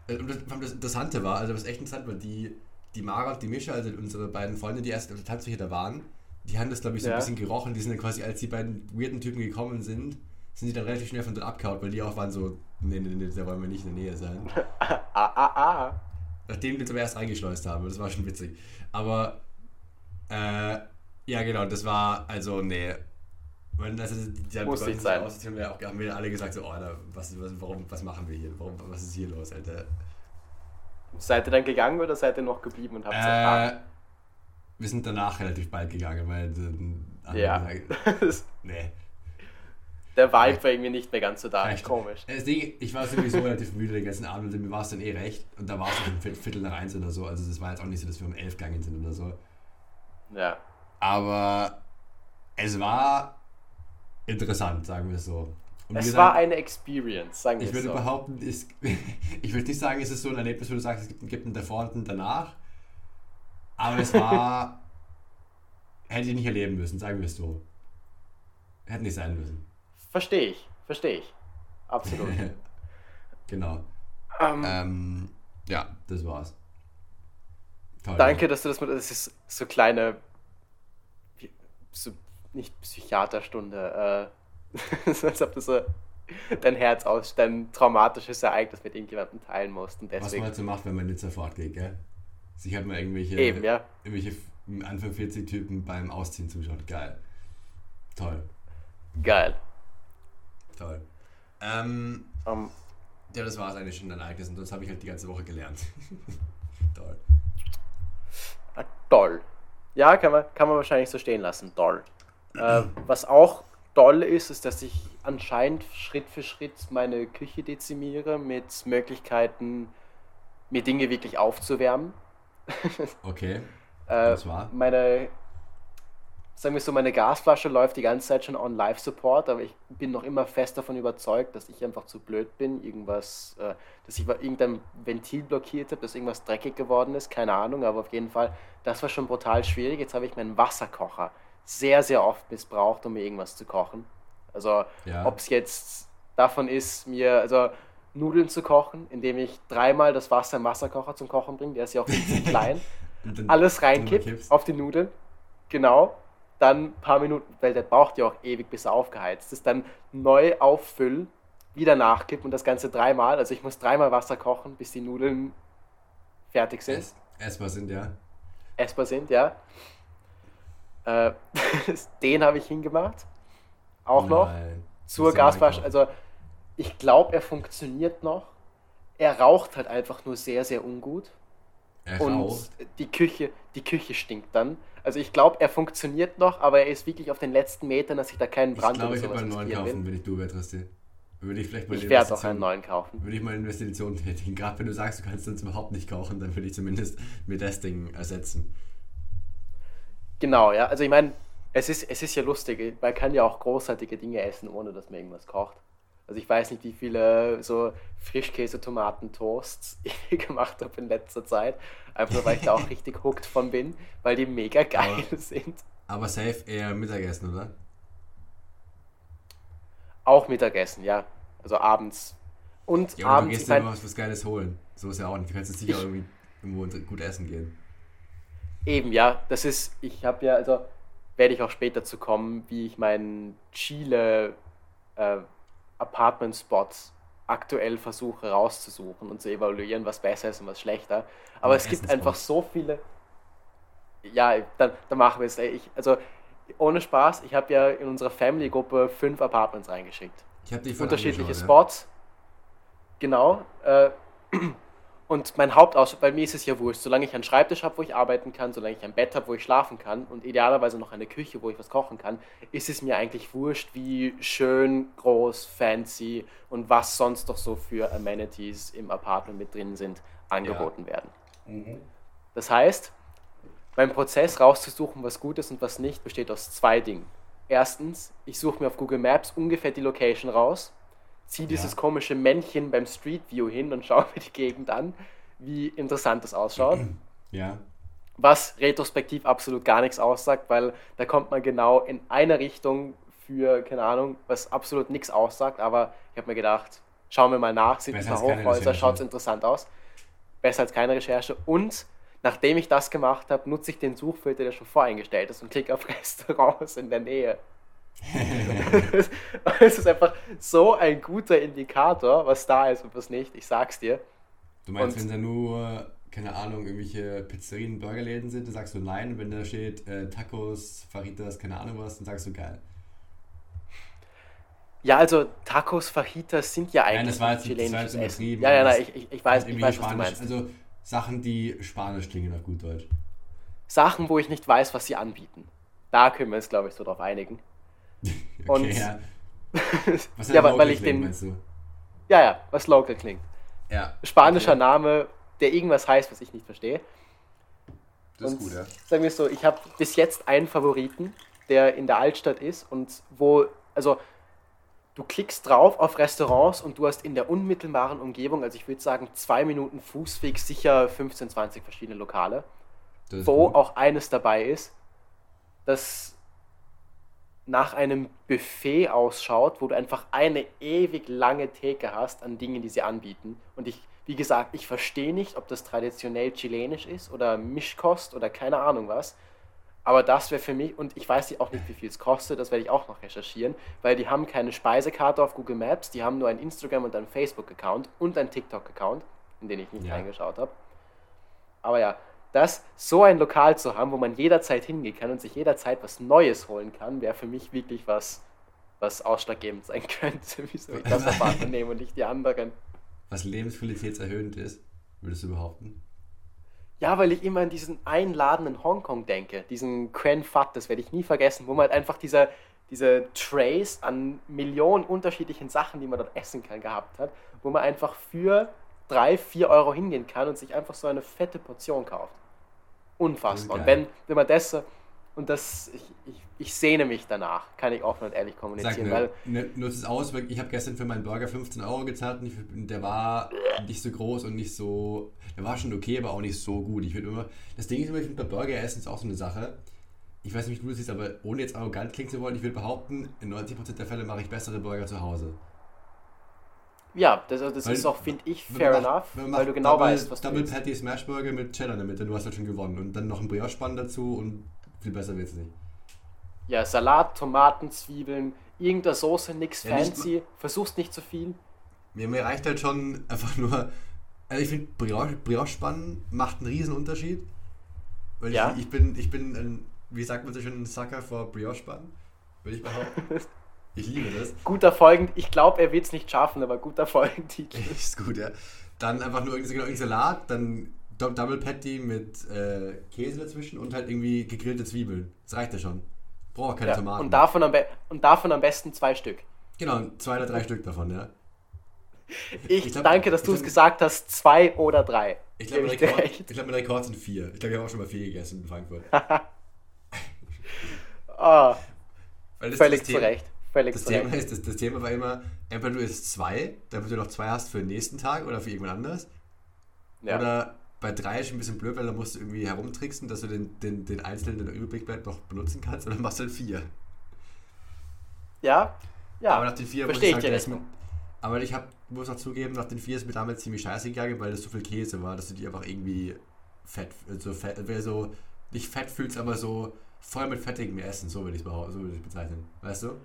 Äh, Und das, vor allem das Interessante war, also was echt interessant war, die, die Mara und die Mischa, also unsere beiden Freunde, die erst der Tanzfläche da waren, die haben das, glaube ich, so Ja. ein bisschen gerochen. Die sind dann quasi, als die beiden weirden Typen gekommen sind, sind die dann relativ schnell von dort abgehauen, weil die auch waren so, nee, nee, nee, da wollen wir nicht in der Nähe sein. Ah, ah, ah. Nachdem wir zum ersten reingeschleust haben. Das war schon witzig. Aber, äh, ja, genau, das war, also, nee. Weil, also, die Muss nicht sein. Aus, haben, wir auch, haben wir alle gesagt, so, oh, Alter, was, was, warum, was machen wir hier? Warum, was ist hier los, Alter? Seid ihr dann gegangen oder seid ihr noch geblieben und habt Äh, wir sind danach relativ bald gegangen, weil haben Ja. gesagt, nee. Der Vibe war irgendwie nicht mehr ganz so da. Reicht. Komisch. Ding, ich war sowieso relativ müde den ganzen Abend und mir war es dann eh recht. Und da war es ein Viertel- nach eins oder so. Also, das war jetzt auch nicht so, dass wir um elf gegangen sind oder so. Ja. Aber es war interessant, sagen wir es so. Und Es gesagt, war eine Experience, sagen wir ich würde so. behaupten, es, ich würde nicht sagen, es ist so ein Erlebnis, wo du sagst, es gibt, gibt einen davor und einen danach. Aber es war. hätte ich nicht erleben müssen, sagen wir es so. Hätte nicht sein müssen. Verstehe ich, verstehe ich. Absolut. genau. Ähm, ähm, ja, das war's. Toll, danke, dass du das mit. Das ist so kleine. So, nicht Psychiaterstunde. Äh, als ob du so dein Herz aus, dein traumatisches Ereignis mit irgendjemandem teilen musst. Und deswegen, Was man halt so macht, wenn man nicht sofort geht, gell? Sich hat man irgendwelche, Eben, ja. irgendwelche Anfang 40 Typen beim Ausziehen zuschaut. Geil. Toll. Geil. Toll. Ähm, um, ja, das war es eigentlich schon ein Ereignis und das habe ich halt die ganze Woche gelernt. toll. Ah, toll. Ja, kann man, kann man wahrscheinlich so stehen lassen. Toll. äh, was auch toll ist, ist, dass ich anscheinend Schritt für Schritt meine Küche dezimiere mit Möglichkeiten, mir Dinge wirklich aufzuwärmen. Okay. äh, das war? Meine sagen wir so, meine Gasflasche läuft die ganze Zeit schon on Live-Support, aber ich bin noch immer fest davon überzeugt, dass ich einfach zu blöd bin, irgendwas, äh, dass ich irgendein Ventil blockiert habe, dass irgendwas dreckig geworden ist, keine Ahnung, aber auf jeden Fall, das war schon brutal schwierig. Jetzt habe ich meinen Wasserkocher sehr, sehr oft missbraucht, um mir irgendwas zu kochen. Also, ja. ob es jetzt davon ist, mir, also Nudeln zu kochen, indem ich dreimal das Wasser im Wasserkocher zum Kochen bringe, der ist ja auch richtig klein, alles reinkippt auf die Nudeln, genau, dann ein paar Minuten, weil der braucht ja auch ewig, bis er aufgeheizt ist, dann neu auffüllen, wieder nachkippen und das Ganze dreimal. Also ich muss dreimal Wasser kochen, bis die Nudeln fertig sind. Ess, essbar sind, ja. Essbar sind, ja. Äh, den habe ich hingemacht. Auch Nein. noch. Zur Gasflasche. Also ich glaube, er funktioniert noch. Er raucht halt einfach nur sehr, sehr ungut. Er und die Küche, die Küche stinkt dann. Also ich glaube, er funktioniert noch, aber er ist wirklich auf den letzten Metern, dass ich da keinen Brand Ich glaube, ich würde mal einen neuen kaufen, will. wenn ich du wäre, Triste. Würde ich vielleicht mal Ich werde auch einen neuen kaufen. Würde ich mal eine Investition tätigen. Gerade wenn du sagst, du kannst uns überhaupt nicht kochen, dann würde ich zumindest mir das Ding ersetzen. Genau, ja. Also ich meine, es ist, es ist ja lustig. Man kann ja auch großartige Dinge essen, ohne dass man irgendwas kocht. Also ich weiß nicht, wie viele so Frischkäse-Tomaten-Toasts ich gemacht habe in letzter Zeit. Einfach nur, weil ich da auch richtig hooked von bin, weil die mega geil aber, sind. Aber safe eher Mittagessen, oder? Auch Mittagessen, ja. Also abends. Und ja, abends. Du gehst dir immer was Geiles holen. So ist ja auch nicht. Du kannst jetzt sicher irgendwie irgendwo gut essen gehen. Eben, ja. Das ist, ich habe ja, also werde ich auch später zu kommen, wie ich meinen Chile äh, Apartment-Spots aktuell versuche rauszusuchen und zu evaluieren, was besser ist und was schlechter. Aber ja, es gibt einfach so viele. Ja, dann, dann machen wir es. Ich, also ohne Spaß, ich habe ja in unserer Family-Gruppe fünf Apartments reingeschickt. Ich habe die Unterschiedliche Spots. Genau. Äh, und mein Hauptausschlag, bei mir ist es ja wurscht, solange ich einen Schreibtisch habe, wo ich arbeiten kann, solange ich ein Bett habe, wo ich schlafen kann und idealerweise noch eine Küche, wo ich was kochen kann, ist es mir eigentlich wurscht, wie schön, groß, fancy und was sonst doch so für Amenities im Apartment mit drin sind, angeboten ja. werden. Mhm. Das heißt, mein Prozess rauszusuchen, was gut ist und was nicht, besteht aus zwei Dingen. Erstens, ich suche mir auf Google Maps ungefähr die Location raus ziehe dieses ja. komische Männchen beim Street View hin und schaue mir die Gegend an, wie interessant das ausschaut. Ja. Was retrospektiv absolut gar nichts aussagt, weil da kommt man genau in eine Richtung für, keine Ahnung, was absolut nichts aussagt, aber ich habe mir gedacht, schauen wir mal nach, sind ein paar Hochhäuser, schaut es interessant aus. Besser als keine Recherche. Und nachdem ich das gemacht habe, nutze ich den Suchfilter, der schon voreingestellt ist und klicke auf Restaurants in der Nähe. es ist einfach so ein guter Indikator, was da ist und was nicht. Ich sag's dir. Du meinst, und wenn da nur, keine Ahnung, irgendwelche Pizzerien, Burgerläden sind, dann sagst du nein. Wenn da steht äh, Tacos, Fajitas, keine Ahnung was, dann sagst du geil. Ja, also Tacos, Fajitas sind ja eigentlich nein, das war jetzt, das war jetzt Essen. Ja, ja, nein, ich, ich, weiß, ich weiß, was du meinst. Also Sachen, die Spanisch klingen auf gut Deutsch. Sachen, wo ich nicht weiß, was sie anbieten. Da können wir uns, glaube ich, so drauf einigen. Okay, und ja. Was ja, weil, weil ich den. Ja, ja, was local klingt. Ja. Spanischer okay. Name, der irgendwas heißt, was ich nicht verstehe. Das und ist gut, ja. Sagen wir so, ich habe bis jetzt einen Favoriten, der in der Altstadt ist und wo, also du klickst drauf auf Restaurants und du hast in der unmittelbaren Umgebung, also ich würde sagen zwei Minuten Fußweg, sicher 15, 20 verschiedene Lokale, wo gut. auch eines dabei ist, das nach einem Buffet ausschaut, wo du einfach eine ewig lange Theke hast an Dingen, die sie anbieten. Und ich, wie gesagt, ich verstehe nicht, ob das traditionell chilenisch ist oder Mischkost oder keine Ahnung was. Aber das wäre für mich, und ich weiß auch nicht, wie viel es kostet, das werde ich auch noch recherchieren, weil die haben keine Speisekarte auf Google Maps, die haben nur ein Instagram und einen Facebook-Account und einen TikTok-Account, in den ich nicht ja. reingeschaut habe. Aber ja, das so ein Lokal zu haben, wo man jederzeit hingehen kann und sich jederzeit was Neues holen kann, wäre für mich wirklich was, was ausschlaggebend sein könnte, wieso ich das Apartment nehme und nicht die anderen. Was lebensqualitätserhöhend ist, würdest du behaupten? Ja, weil ich immer an diesen einladenden Hongkong denke, diesen Quen Fat, das werde ich nie vergessen, wo man halt einfach diese, diese Trays an Millionen unterschiedlichen Sachen, die man dort essen kann, gehabt hat, wo man einfach für drei, vier Euro hingehen kann und sich einfach so eine fette Portion kauft. Unfassbar. Und wenn, wenn man das, und das, ich, ich, ich sehne mich danach, kann ich offen und ehrlich kommunizieren. Sag, ne, weil, ne, es aus, ich habe gestern für meinen Burger 15 Euro gezahlt und der war nicht so groß und nicht so, der war schon okay, aber auch nicht so gut. Ich würde immer, das Ding ist immer, ich finde bei Burger essen ist auch so eine Sache. Ich weiß nicht, wie du das siehst, aber ohne jetzt arrogant klingen zu wollen, ich würde behaupten, in 90% der Fälle mache ich bessere Burger zu Hause. Ja, das, das ist auch, finde ich, fair macht, enough, weil du genau Double, weißt, was Double du Double Patty Smashburger mit Cheddar in der Mitte, du hast halt schon gewonnen. Und dann noch ein Brioche-Spann dazu und viel besser wird's nicht. Ja, Salat, Tomaten, Zwiebeln, irgendeine Soße, nix ja, fancy, nicht, versuchst nicht zu viel. Mir, mir reicht halt schon einfach nur, also ich finde Brioche, Brioche-Spann macht einen riesen Unterschied. Weil ja. ich, ich bin, ich bin ein, wie sagt man so schön, ein Sucker vor Brioche-Spann, würde ich behaupten. Ich liebe das. Guter Folgen, ich glaube, er wird es nicht schaffen, aber guter Folgentitel. Ist gut, ja. Dann einfach nur irgendwie genau, Salat, dann Double Patty mit äh, Käse dazwischen und halt irgendwie gegrillte Zwiebeln. Das reicht ja schon. Braucht keine ja, Tomaten. Und davon, am und davon am besten zwei Stück. Genau, zwei oder drei Stück davon, ja. Ich, ich glaub, danke, dass du es gesagt hast, zwei oder drei. Ich glaube, mein, Rekord, glaub, mein Rekord sind vier. Ich glaube, wir haben auch schon mal vier gegessen in Frankfurt. oh, völlig zu Recht. Völlig das Thema, ist, das, das, Thema war immer, entweder du isst zwei, damit du noch zwei hast für den nächsten Tag oder für irgendwann anders. Ja. Oder bei drei ist ein bisschen blöd, weil da musst du irgendwie herumtricksen, dass du den, den, den einzelnen, bleibt, noch benutzen kannst. Und dann machst du halt vier. Ja, ja. Aber nach den vier Verstehe ich dir mit, Aber ich hab, muss auch zugeben, nach den vier ist mir damals ziemlich scheiße gegangen, weil das so viel Käse war, dass du die einfach irgendwie fett, so fett, so, nicht fett fühlst, aber so voll mit fettigem Essen, so würde ich es so würd bezeichnen. Weißt du?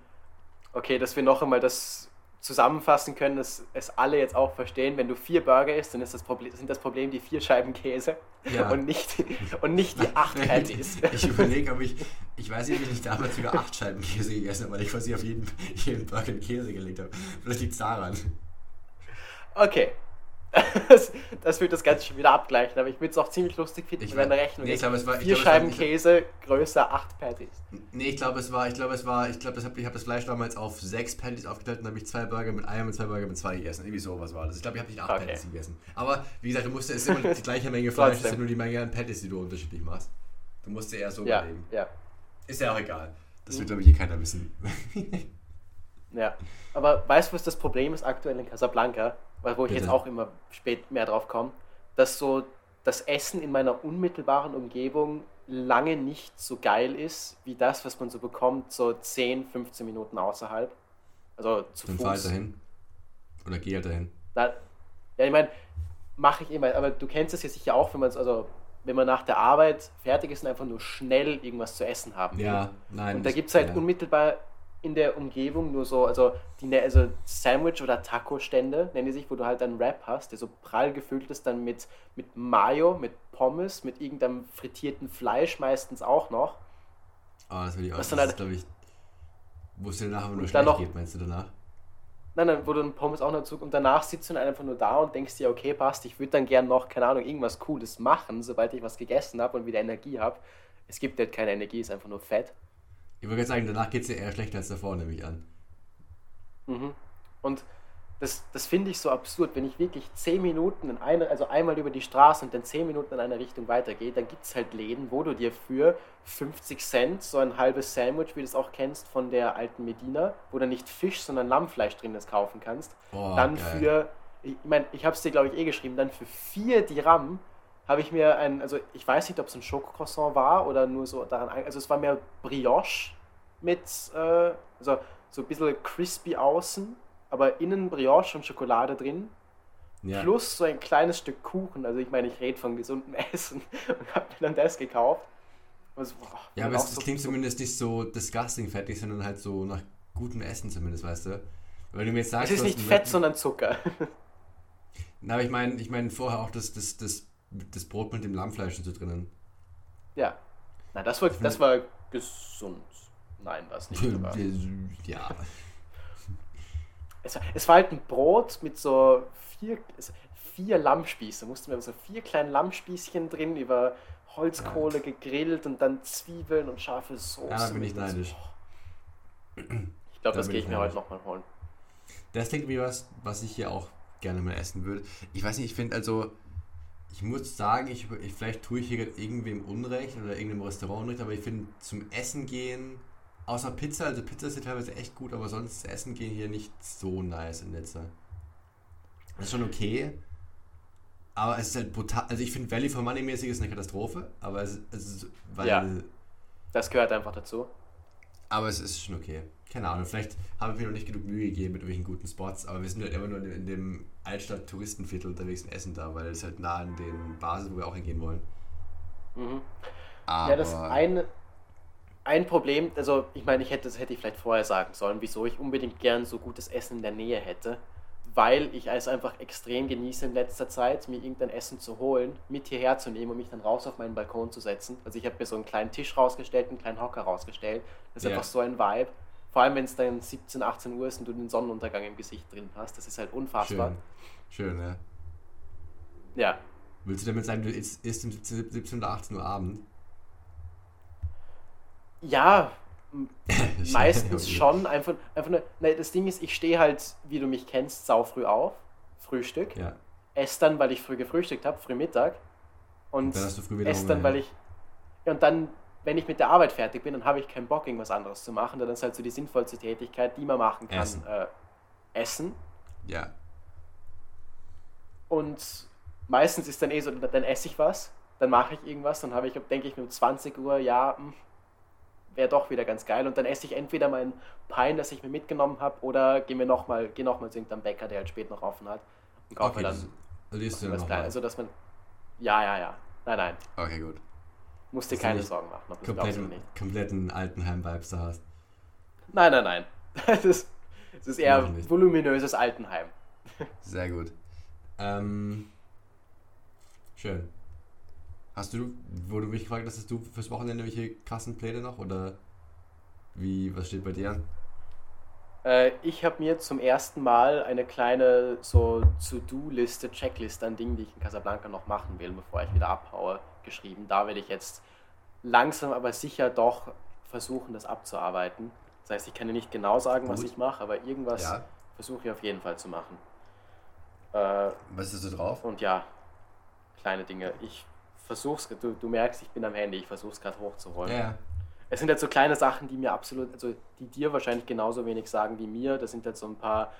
Okay, dass wir noch einmal das zusammenfassen können, dass es alle jetzt auch verstehen, wenn du vier Burger isst, dann ist das Problem, sind das Problem die vier Scheiben Käse ja. und, nicht, und nicht die acht Patties. Ich überlege, ob ich, ich weiß nicht, ob ich damals sogar acht Scheiben Käse gegessen habe, weil ich quasi auf jeden, jeden Burger Käse gelegt habe. Vielleicht liegt es daran. Okay, das, das wird das Ganze schon wieder abgleichen, aber ich würde es auch ziemlich lustig finden, ich wenn eine Rechnung nee, ich glaub, es war, Vier glaub, Scheiben war, Käse, größer acht Patties. Nee, ich glaube, es war, ich glaube, es war, ich glaube, ich habe das Fleisch damals auf sechs Patties aufgeteilt und dann habe ich zwei Burger mit einem und zwei Burger mit zwei gegessen. Irgendwie sowas war das. Ich glaube, ich habe nicht acht okay. Patties gegessen. Aber wie gesagt, du musst, es ist immer die gleiche Menge Fleisch, es ist nur die Menge an Patties, die du unterschiedlich machst. Du musst dir eher so ja, überlegen. Ja. Ist ja auch egal. Das wird, glaube ich, hier keiner wissen. ja. Aber weißt du, was das Problem ist aktuell in Casablanca? Wo ich Bitte. jetzt auch immer spät mehr drauf komme, dass so das Essen in meiner unmittelbaren Umgebung lange nicht so geil ist, wie das, was man so bekommt, so 10, 15 Minuten außerhalb. Also zu Dann Fuß. fahr halt dahin. Oder geh halt dahin. Da, ja, ich meine, mache ich immer, aber du kennst es ja sicher auch, wenn man also wenn man nach der Arbeit fertig ist und einfach nur schnell irgendwas zu essen haben will. Ja, nein. Und da gibt es halt ja. unmittelbar in der Umgebung nur so, also die ne, also Sandwich- oder Taco-Stände, nennen die sich, wo du halt einen Wrap hast, der so prall gefüllt ist, dann mit, mit Mayo, mit Pommes, mit irgendeinem frittierten Fleisch meistens auch noch. Ah, oh, das will ich auch. Das, das halt, glaube ich, wo es dir danach aber nur schlecht noch, geht, meinst du danach? Nein, nein, wo du einen Pommes auch noch zurück und danach sitzt du dann einfach nur da und denkst dir, okay, passt, ich würde dann gern noch, keine Ahnung, irgendwas Cooles machen, sobald ich was gegessen habe und wieder Energie habe. Es gibt halt keine Energie, ist einfach nur Fett. Ich wollte sagen, danach geht es dir eher schlechter als davor, nehme ich an. Mhm. Und das, das finde ich so absurd, wenn ich wirklich 10 Minuten in eine, also einmal über die Straße und dann 10 Minuten in eine Richtung weitergehe, dann gibt es halt Läden, wo du dir für 50 Cent so ein halbes Sandwich, wie du es auch kennst, von der alten Medina, wo du nicht Fisch, sondern Lammfleisch drin ist, kaufen kannst. Oh, dann geil. für, ich meine, ich habe es dir glaube ich eh geschrieben, dann für 4 Dirham habe ich mir ein, also ich weiß nicht, ob es ein Schokocroissant war oder nur so daran, also es war mehr Brioche mit äh, also so ein bisschen crispy außen, aber innen Brioche und Schokolade drin. Ja. Plus so ein kleines Stück Kuchen. Also ich meine, ich rede von gesundem Essen und habe mir dann das gekauft. Also, boah, ja, aber es, so klingt zumindest nicht so disgusting fettig, sondern halt so nach gutem Essen zumindest, weißt du? Wenn du mir jetzt sagst, es ist nicht Fett, sondern Zucker. Na, aber ich meine ich mein vorher auch das, das, das, das Brot mit dem Lammfleisch und so drinnen. Ja. Na, das war, das war gesund. Nein, war es nicht. ja. Es war, es war halt ein Brot mit so vier, vier Lammspieße. Mussten wir so vier kleine Lammspießchen drin über Holzkohle ja. gegrillt und dann Zwiebeln und scharfe Soße. Ja, da bin ich neidisch. Ich glaube, da das gehe ich mir heute nochmal holen. Das klingt wie was, was ich hier auch gerne mal essen würde. Ich weiß nicht, ich finde also, ich muss sagen, ich, ich vielleicht tue ich hier gerade irgendwem Unrecht oder irgendeinem Restaurant Unrecht, aber ich finde zum Essen gehen, außer Pizza, also Pizza ist ja teilweise echt gut, aber sonst Essen gehen hier nicht so nice in Nizza. Das ist schon okay, aber es ist halt brutal. Also ich finde Valley for Money mäßig ist eine Katastrophe, aber es, es ist, weil. Ja, das gehört einfach dazu. Aber es ist schon okay. Keine Ahnung, vielleicht habe ich mir noch nicht genug Mühe gegeben mit irgendwelchen guten Spots, aber wir sind halt immer nur in dem Altstadt-Touristenviertel unterwegs und essen da, weil es halt nah an den Basen, wo wir auch hingehen wollen. Mhm. Aber ja, das eine, ein Problem, also ich meine, ich hätte, das hätte ich vielleicht vorher sagen sollen, wieso ich unbedingt gern so gutes Essen in der Nähe hätte weil ich es einfach extrem genieße in letzter Zeit, mir irgendein Essen zu holen, mit hierher zu nehmen und mich dann raus auf meinen Balkon zu setzen. Also ich habe mir so einen kleinen Tisch rausgestellt, einen kleinen Hocker rausgestellt. Das ist yeah. einfach so ein Vibe. Vor allem, wenn es dann 17, 18 Uhr ist und du den Sonnenuntergang im Gesicht drin hast. Das ist halt unfassbar. Schön, Schön ja. Ja. Willst du damit sagen, du isst, isst um 17 oder 18 Uhr Abend? Ja, Meistens schon. Einfach, einfach nur, ne, das Ding ist, ich stehe halt, wie du mich kennst, sau früh auf. Frühstück. Ja. Esse dann, weil ich früh gefrühstückt habe, früh Mittag. Und, und dann esse dann, weil ich. Ja, und dann, wenn ich mit der Arbeit fertig bin, dann habe ich keinen Bock, irgendwas anderes zu machen. Dann ist halt so die sinnvollste Tätigkeit, die man machen kann. Essen. Äh, essen. Ja. Und meistens ist dann eh so, dann esse ich was, dann mache ich irgendwas, dann habe ich, denke ich, um 20 Uhr, ja, hm, wäre doch wieder ganz geil. Und dann esse ich entweder mein Pein, das ich mir mitgenommen habe, oder gehe mir noch mal, geh nochmal zu irgendeinem Bäcker, der halt spät noch offen hat. Und kaufe okay, dann liest du was klein. Also, dass man. Ja, ja, ja. Nein, nein. Okay, gut. Musst dir keine Sorgen machen. Das kompletten, kompletten Altenheim-Vibes da hast. Nein, nein, nein. Es ist, das ist eher voluminöses Altenheim. Sehr gut. Ähm, schön. Hast du, wo du mich gefragt hast, hast du fürs Wochenende welche Kassenpläne noch oder wie, was steht bei dir an? Äh, ich habe mir zum ersten Mal eine kleine so To-Do-Liste, Checkliste an Dingen, die ich in Casablanca noch machen will, bevor ich wieder abhaue, geschrieben. Da werde ich jetzt langsam aber sicher doch versuchen, das abzuarbeiten. Das heißt, ich kann dir nicht genau sagen, Gut. was ich mache, aber irgendwas ja. versuche ich auf jeden Fall zu machen. Äh, was ist so drauf? Und ja, kleine Dinge. Ich versuch's, du, du merkst, ich bin am Handy, ich versuch's gerade hochzuholen. Ja. Es sind halt so kleine Sachen, die mir absolut, also die dir wahrscheinlich genauso wenig sagen wie mir. Da sind halt so ein paar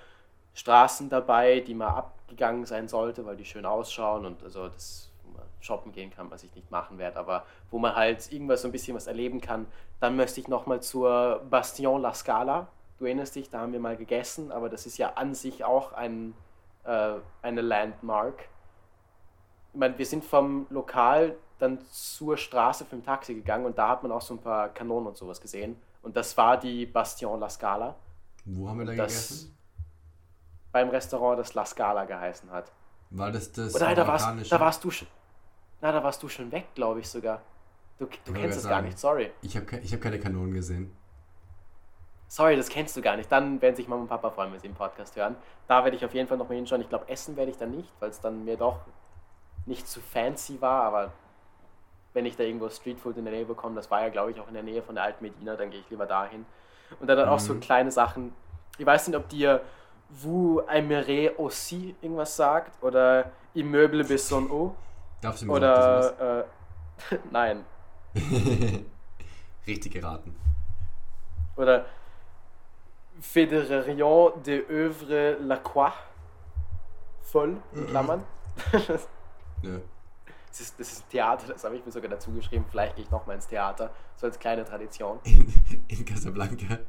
Straßen dabei, die mal abgegangen sein sollte, weil die schön ausschauen und also das shoppen gehen kann, was ich nicht machen werde, aber wo man halt irgendwas so ein bisschen was erleben kann. Dann möchte ich nochmal zur Bastion La Scala. Du erinnerst dich, da haben wir mal gegessen, aber das ist ja an sich auch ein, äh, eine Landmark ich meine, wir sind vom Lokal dann zur Straße für ein Taxi gegangen und da hat man auch so ein paar Kanonen und sowas gesehen. Und das war die Bastion La Scala. Wo haben wir da das gegessen? Beim Restaurant, das La Scala geheißen hat. War das das Oder, da, warst, da warst du schon. Na, da warst du schon weg, glaube ich sogar. Du, du kennst es gar nicht, sorry. Ich habe ich hab keine Kanonen gesehen. Sorry, das kennst du gar nicht. Dann werden sich Mama und Papa freuen, wenn sie den Podcast hören. Da werde ich auf jeden Fall noch mal hinschauen. Ich glaube, essen werde ich dann nicht, weil es dann mir doch nicht zu fancy war, aber wenn ich da irgendwo Streetfood in der Nähe bekomme, das war ja, glaube ich, auch in der Nähe von der alten Medina, dann gehe ich lieber dahin. Und dann, dann mhm. auch so mhm. kleine Sachen. Ich weiß nicht, ob dir Vous aimerez aussi irgendwas sagt oder Immeuble Besson eau. Darfst du mir Oder, äh, nein. Richtig geraten. Oder Fédérerion de Oeuvre Lacroix. Voll, in Klammern. Nö. Das ist, das ist ein Theater, das habe ich mir sogar dazu geschrieben. Vielleicht gehe ich nochmal ins Theater, so als kleine Tradition. In, in Casablanca.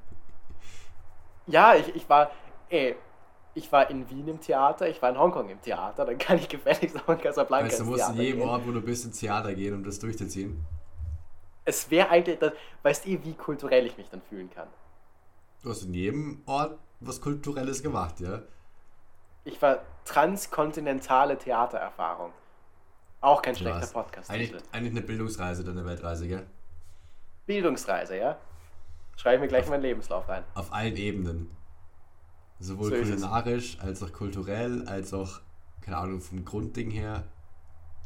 Ja, ich, ich war, ey, ich war in Wien im Theater, ich war in Hongkong im Theater, dann kann ich gefälligst auch in Casablanca weißt, du ins musst Theater in jedem gehen. Ort, wo du bist, ins Theater gehen, um das durchzuziehen. Es wäre eigentlich, das, weißt du, wie kulturell ich mich dann fühlen kann? Du hast in jedem Ort was Kulturelles gemacht, ja? Ich war transkontinentale Theatererfahrung. Auch kein schlechter Podcast. Eigentlich, eigentlich eine Bildungsreise, dann eine Weltreise, gell? Bildungsreise, ja? Schreibe ich mir gleich in meinen Lebenslauf rein. Auf allen Ebenen. Sowohl So kulinarisch, als auch kulturell, als auch, keine Ahnung, vom Grundding her.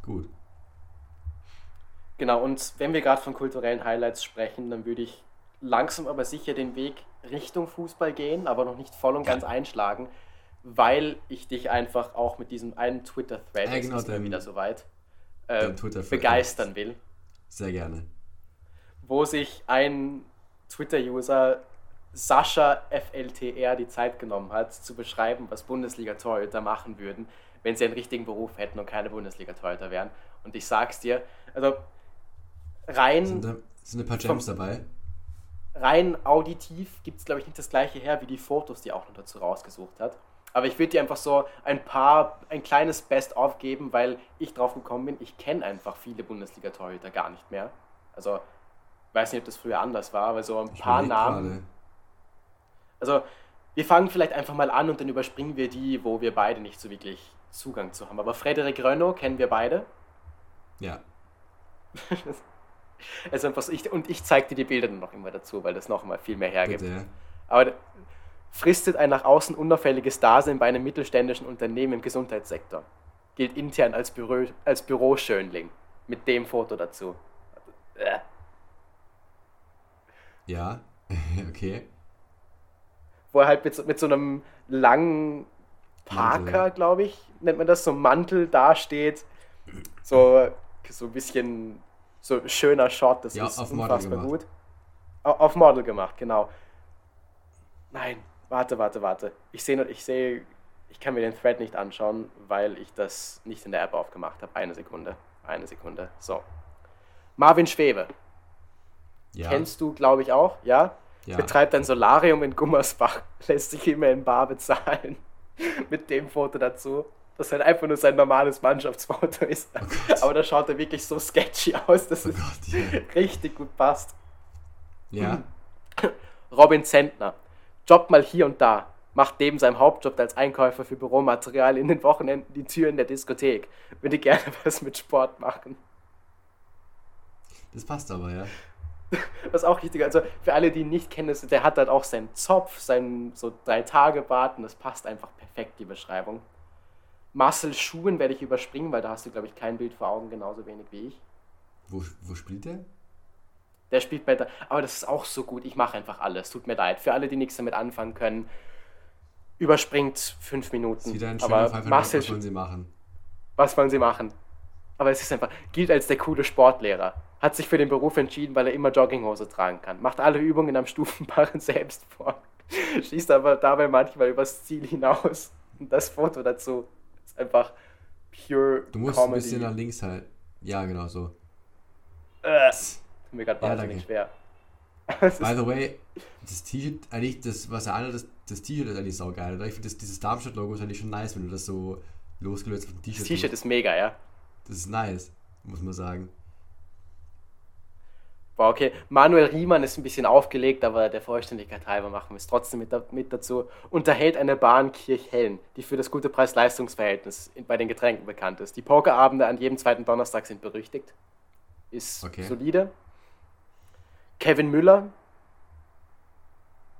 Gut. Genau, und wenn wir gerade von kulturellen Highlights sprechen, dann würde ich langsam aber sicher den Weg Richtung Fußball gehen, aber noch nicht voll und Ja. ganz einschlagen, weil ich dich einfach auch mit diesem einen Twitter-Thread, Ja, genau, ist mir wieder soweit, äh, begeistern will, Sehr gerne. wo sich ein Twitter-User Sascha FLTR die Zeit genommen hat, zu beschreiben, was Bundesliga-Torhüter machen würden, wenn sie einen richtigen Beruf hätten und keine Bundesliga-Torhüter wären. Und ich sag's dir, also rein Sind da sind ein paar Gems dabei? rein auditiv gibt es, glaube ich, nicht das gleiche her wie die Fotos, die er auch noch dazu rausgesucht hat. Aber ich würde dir einfach so ein paar, ein kleines Best-of geben, weil ich drauf gekommen bin, ich kenne einfach viele Bundesliga-Torhüter gar nicht mehr. Also, weiß nicht, ob das früher anders war, aber so ein Ich paar Namen. gerade. Also, wir fangen vielleicht einfach mal an und dann überspringen wir die, wo wir beide nicht so wirklich Zugang zu haben. Aber Frederik Rönno kennen wir beide. Ja. Also einfach so, ich, und ich zeige dir die Bilder dann noch immer dazu, weil das noch mal viel mehr hergibt. Bitte. Aber fristet ein nach außen unauffälliges Dasein bei einem mittelständischen Unternehmen im Gesundheitssektor. Gilt intern als, Büro, als Büroschönling. Mit dem Foto dazu. Äh. Ja. okay. Wo er halt mit so, mit so einem langen Parker, glaube ich, nennt man das, so Mantel dasteht. So, so ein bisschen so schöner Shot, das Ja, ist unfassbar gut. Au- Auf Model gemacht, genau. Nein, warte, warte, warte. Ich sehe, ich sehe, ich kann mir den Thread nicht anschauen, weil ich das nicht in der App aufgemacht habe. Eine Sekunde, eine Sekunde. So. Marvin Schwebe, Ja. kennst du, glaube ich, auch, ja? Ja. Betreibt ein Solarium in Gummersbach, lässt sich immer in Bar bezahlen. Mit dem Foto dazu. Das halt einfach nur sein normales Mannschaftsfoto ist. Oh. Aber da schaut er wirklich so sketchy aus, dass Oh es Gott, ja. richtig gut passt. Ja. Robin Zentner. Job mal hier und da. Macht neben seinem Hauptjob als Einkäufer für Büromaterial in den Wochenenden die Türen der Diskothek. Würde gerne was mit Sport machen. Das passt aber, ja. Was auch richtig, also für alle, die ihn nicht kennen, ist, der hat halt auch seinen Zopf, seinen so drei Tage Bart und das passt einfach perfekt, die Beschreibung. Marcel Schuhen werde ich überspringen, weil da hast du, glaube ich, kein Bild vor Augen, genauso wenig wie ich. Wo, wo spielt der? Der spielt bei der, aber das ist auch so gut, ich mache einfach alles, tut mir leid. Für alle, die nichts damit anfangen können, überspringt fünf Minuten. Ist wieder ein schöner aber Fall Marcel, was wollen sie machen? was wollen sie machen? Aber es ist einfach, gilt als der coole Sportlehrer. Hat sich für den Beruf entschieden, weil er immer Jogginghose tragen kann. Macht alle Übungen am Stufenbarren selbst vor. Schießt aber dabei manchmal übers Ziel hinaus. Und das Foto dazu ist einfach pure Du musst ein Comedy. bisschen nach links halt. Ja, genau so. äh, tut mir gerade Ja, wahnsinnig schwer. By the way, das T-Shirt, eigentlich, das, was er anhat, das, das T-Shirt ist eigentlich saugeil. Oder? Ich finde, das, dieses Darmstadt-Logo ist eigentlich schon nice, wenn du das so losgelöst vom das T-Shirt T-Shirt machst. ist mega, ja. Das ist nice, muss man sagen. Boah, okay. Manuel Riemann ist ein bisschen aufgelegt, aber der Vollständigkeit halber machen wir es trotzdem mit, da- mit dazu. Unterhält eine Bahn Kirchhellen, die für das gute Preis-Leistungs-Verhältnis bei den Getränken bekannt ist. Die Pokerabende an jedem zweiten Donnerstag sind berüchtigt. Ist Okay. solide. Kevin Müller.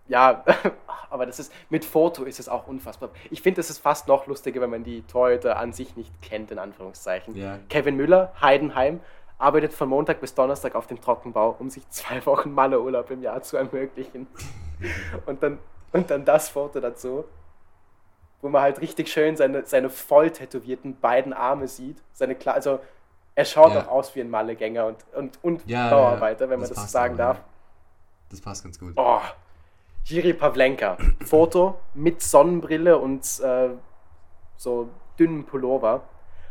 Ja, aber das ist, mit Foto ist es auch unfassbar. Ich finde, es ist fast noch lustiger, wenn man die Torhüter an sich nicht kennt, in Anführungszeichen. Ja. Kevin Müller, Heidenheim, arbeitet von Montag bis Donnerstag auf dem Trockenbau, um sich zwei Wochen Malleurlaub im Jahr zu ermöglichen. Und dann, und dann das Foto dazu, wo man halt richtig schön seine, seine voll tätowierten beiden Arme sieht. Seine also er schaut Ja. auch aus wie ein Mallegänger und, und, und Ja, Bauarbeiter, wenn man das so sagen aber, darf. Das passt ganz gut. Oh, Jiri Pavlenka. Foto mit Sonnenbrille und äh, so dünnen Pullover.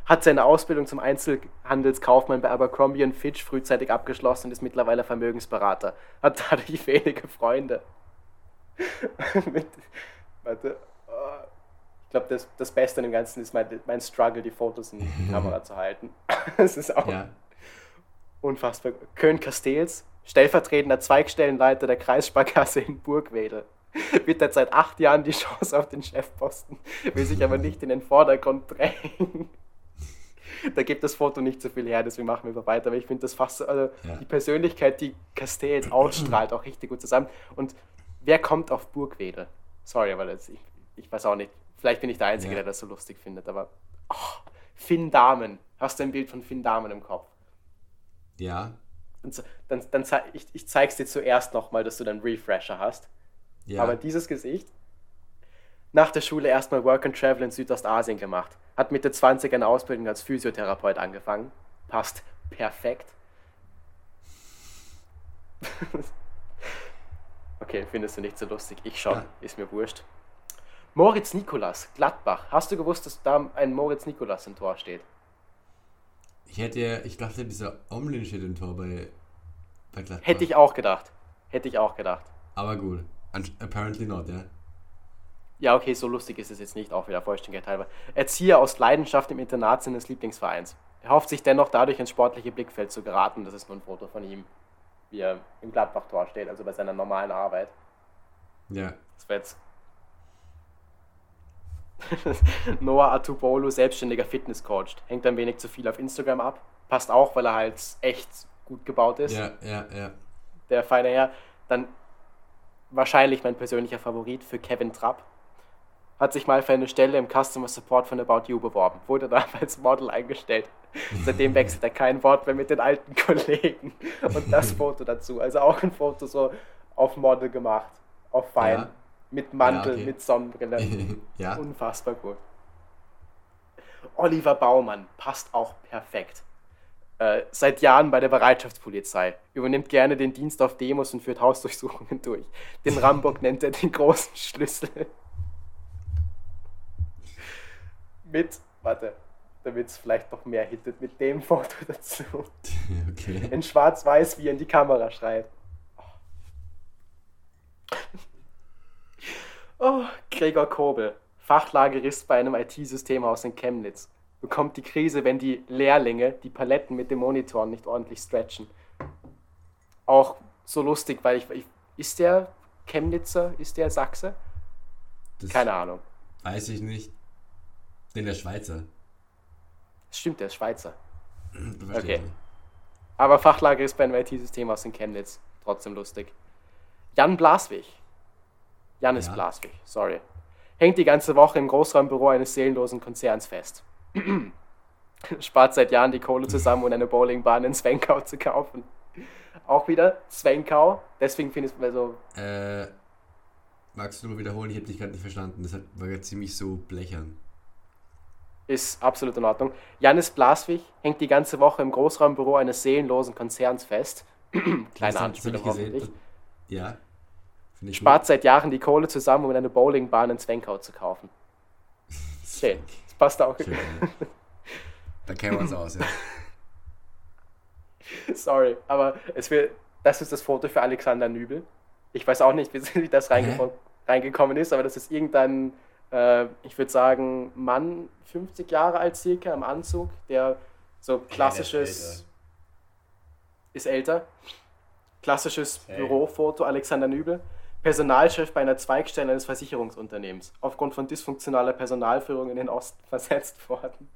hat seine Ausbildung zum Einzelhandelskaufmann bei Abercrombie Fitch frühzeitig abgeschlossen und ist mittlerweile Vermögensberater. Hat dadurch wenige Freunde. Mit, warte. Ich glaube, das, das Beste an dem Ganzen ist mein, mein Struggle, die Fotos in die Kamera zu halten. Das ist auch ja. unfassbar. Köln Castells, stellvertretender Zweigstellenleiter der Kreissparkasse in Burgwedel wird er seit acht Jahren die Chance auf den Chefposten, will sich aber nicht in den Vordergrund drängen. Da gibt das Foto nicht so viel her, deswegen machen wir weiter. Aber ich finde das fast, also ja. die Persönlichkeit, die Castells ausstrahlt, auch richtig gut zusammen. Und wer kommt auf Burgwedel? Sorry, aber das, ich, ich weiß auch nicht. Vielleicht bin ich der Einzige, ja. der das so lustig findet, aber oh, Finn Damen. Hast du ein Bild von Finn Damen im Kopf? Ja. Und dann, dann, dann ich, ich zeig's dir zuerst nochmal, dass du dann Refresher hast. Ja. Aber dieses Gesicht, nach der Schule erstmal Work and Travel in Südostasien gemacht. Hat Mitte 20 eine Ausbildung als Physiotherapeut angefangen. Passt perfekt. okay, findest du nicht so lustig? Ich schon, ja. ist mir wurscht. Moritz Nikolas, Gladbach. Hast du gewusst, dass da ein Moritz Nikolas im Tor steht? Ich hätte, ich dachte, dieser Omlin steht im Tor bei, bei Gladbach. Hätte ich auch gedacht. Hätte ich auch gedacht. Aber gut. Apparently not, ja. Ja, okay, so lustig ist es jetzt nicht, auch wieder Vollständigkeit halber. Erzieher aus Leidenschaft im Internat seines Lieblingsvereins. Er hofft sich dennoch dadurch ins sportliche Blickfeld zu geraten. Das ist nur ein Foto von ihm, wie er im Gladbach-Tor steht, also bei seiner normalen Arbeit. Ja. Das wäre jetzt. Noah Atubolu, selbstständiger Fitnesscoach. Hängt ein wenig zu viel auf Instagram ab. Passt auch, weil er halt echt gut gebaut ist. Ja, ja, ja. Der feine Herr. Dann wahrscheinlich mein persönlicher Favorit für Kevin Trapp. Hat sich mal für eine Stelle im Customer Support von About You beworben, wurde dann als Model eingestellt. Seitdem wechselt er kein Wort mehr mit den alten Kollegen. Und das Foto dazu, also auch ein Foto so auf Model gemacht, auf Fein, ja. Mit Mantel, ja, okay. mit Sonnenbrille. ja. Unfassbar gut. Oliver Baumann passt auch perfekt. Äh, seit Jahren bei der Bereitschaftspolizei, übernimmt gerne den Dienst auf Demos und führt Hausdurchsuchungen durch. Den Rambock nennt er den großen Schlüssel. mit, warte, damit es vielleicht noch mehr hittet, mit dem Foto dazu. Okay. In schwarz-weiß, wie er in die Kamera schreit. Oh, Gregor Kobel, Fachlagerist bei einem IT-Systemhaus in Chemnitz bekommt die Krise, wenn die Lehrlinge die Paletten mit dem Monitoren nicht ordentlich stretchen. Auch so lustig, weil ich, ich ist der Chemnitzer, ist der Sachse? Das Keine Ahnung. Weiß ich nicht. Den der Schweizer. Stimmt, der ist Schweizer. Okay. Aber Fachlage ist beim IT-System aus in Chemnitz. Trotzdem lustig. Jan Blaswig. Janis ja. Blaswig, sorry. Hängt die ganze Woche im Großraumbüro eines seelenlosen Konzerns fest. spart seit Jahren die Kohle zusammen, um eine Bowlingbahn in Zwenkau zu kaufen. Auch wieder Zwenkau, deswegen finde ich es so. Äh, magst du nur wiederholen? Ich habe dich gerade nicht verstanden. Das war gerade ziemlich so blechern. Ist absolut in Ordnung. Janis Blaswig hängt die ganze Woche im Großraumbüro eines seelenlosen Konzerns fest. Kleine Anspielung hoffentlich. Ja. Spart gut. seit Jahren die Kohle zusammen, um eine Bowlingbahn in Zwenkau zu kaufen. Schön passt auch. Schön, da kennen wir uns aus, ja. Sorry, aber es wird, das ist das Foto für Alexander Nübel. Ich weiß auch nicht, wie das reinge reingekommen ist, aber das ist irgendein, äh, ich würde sagen, Mann, 50 Jahre alt circa, im Anzug, der so klassisches. ist, älter. Klassisches. Bürofoto, Alexander Nübel. Personalchef bei einer Zweigstelle eines Versicherungsunternehmens, aufgrund von dysfunktionaler Personalführung in den Osten versetzt worden.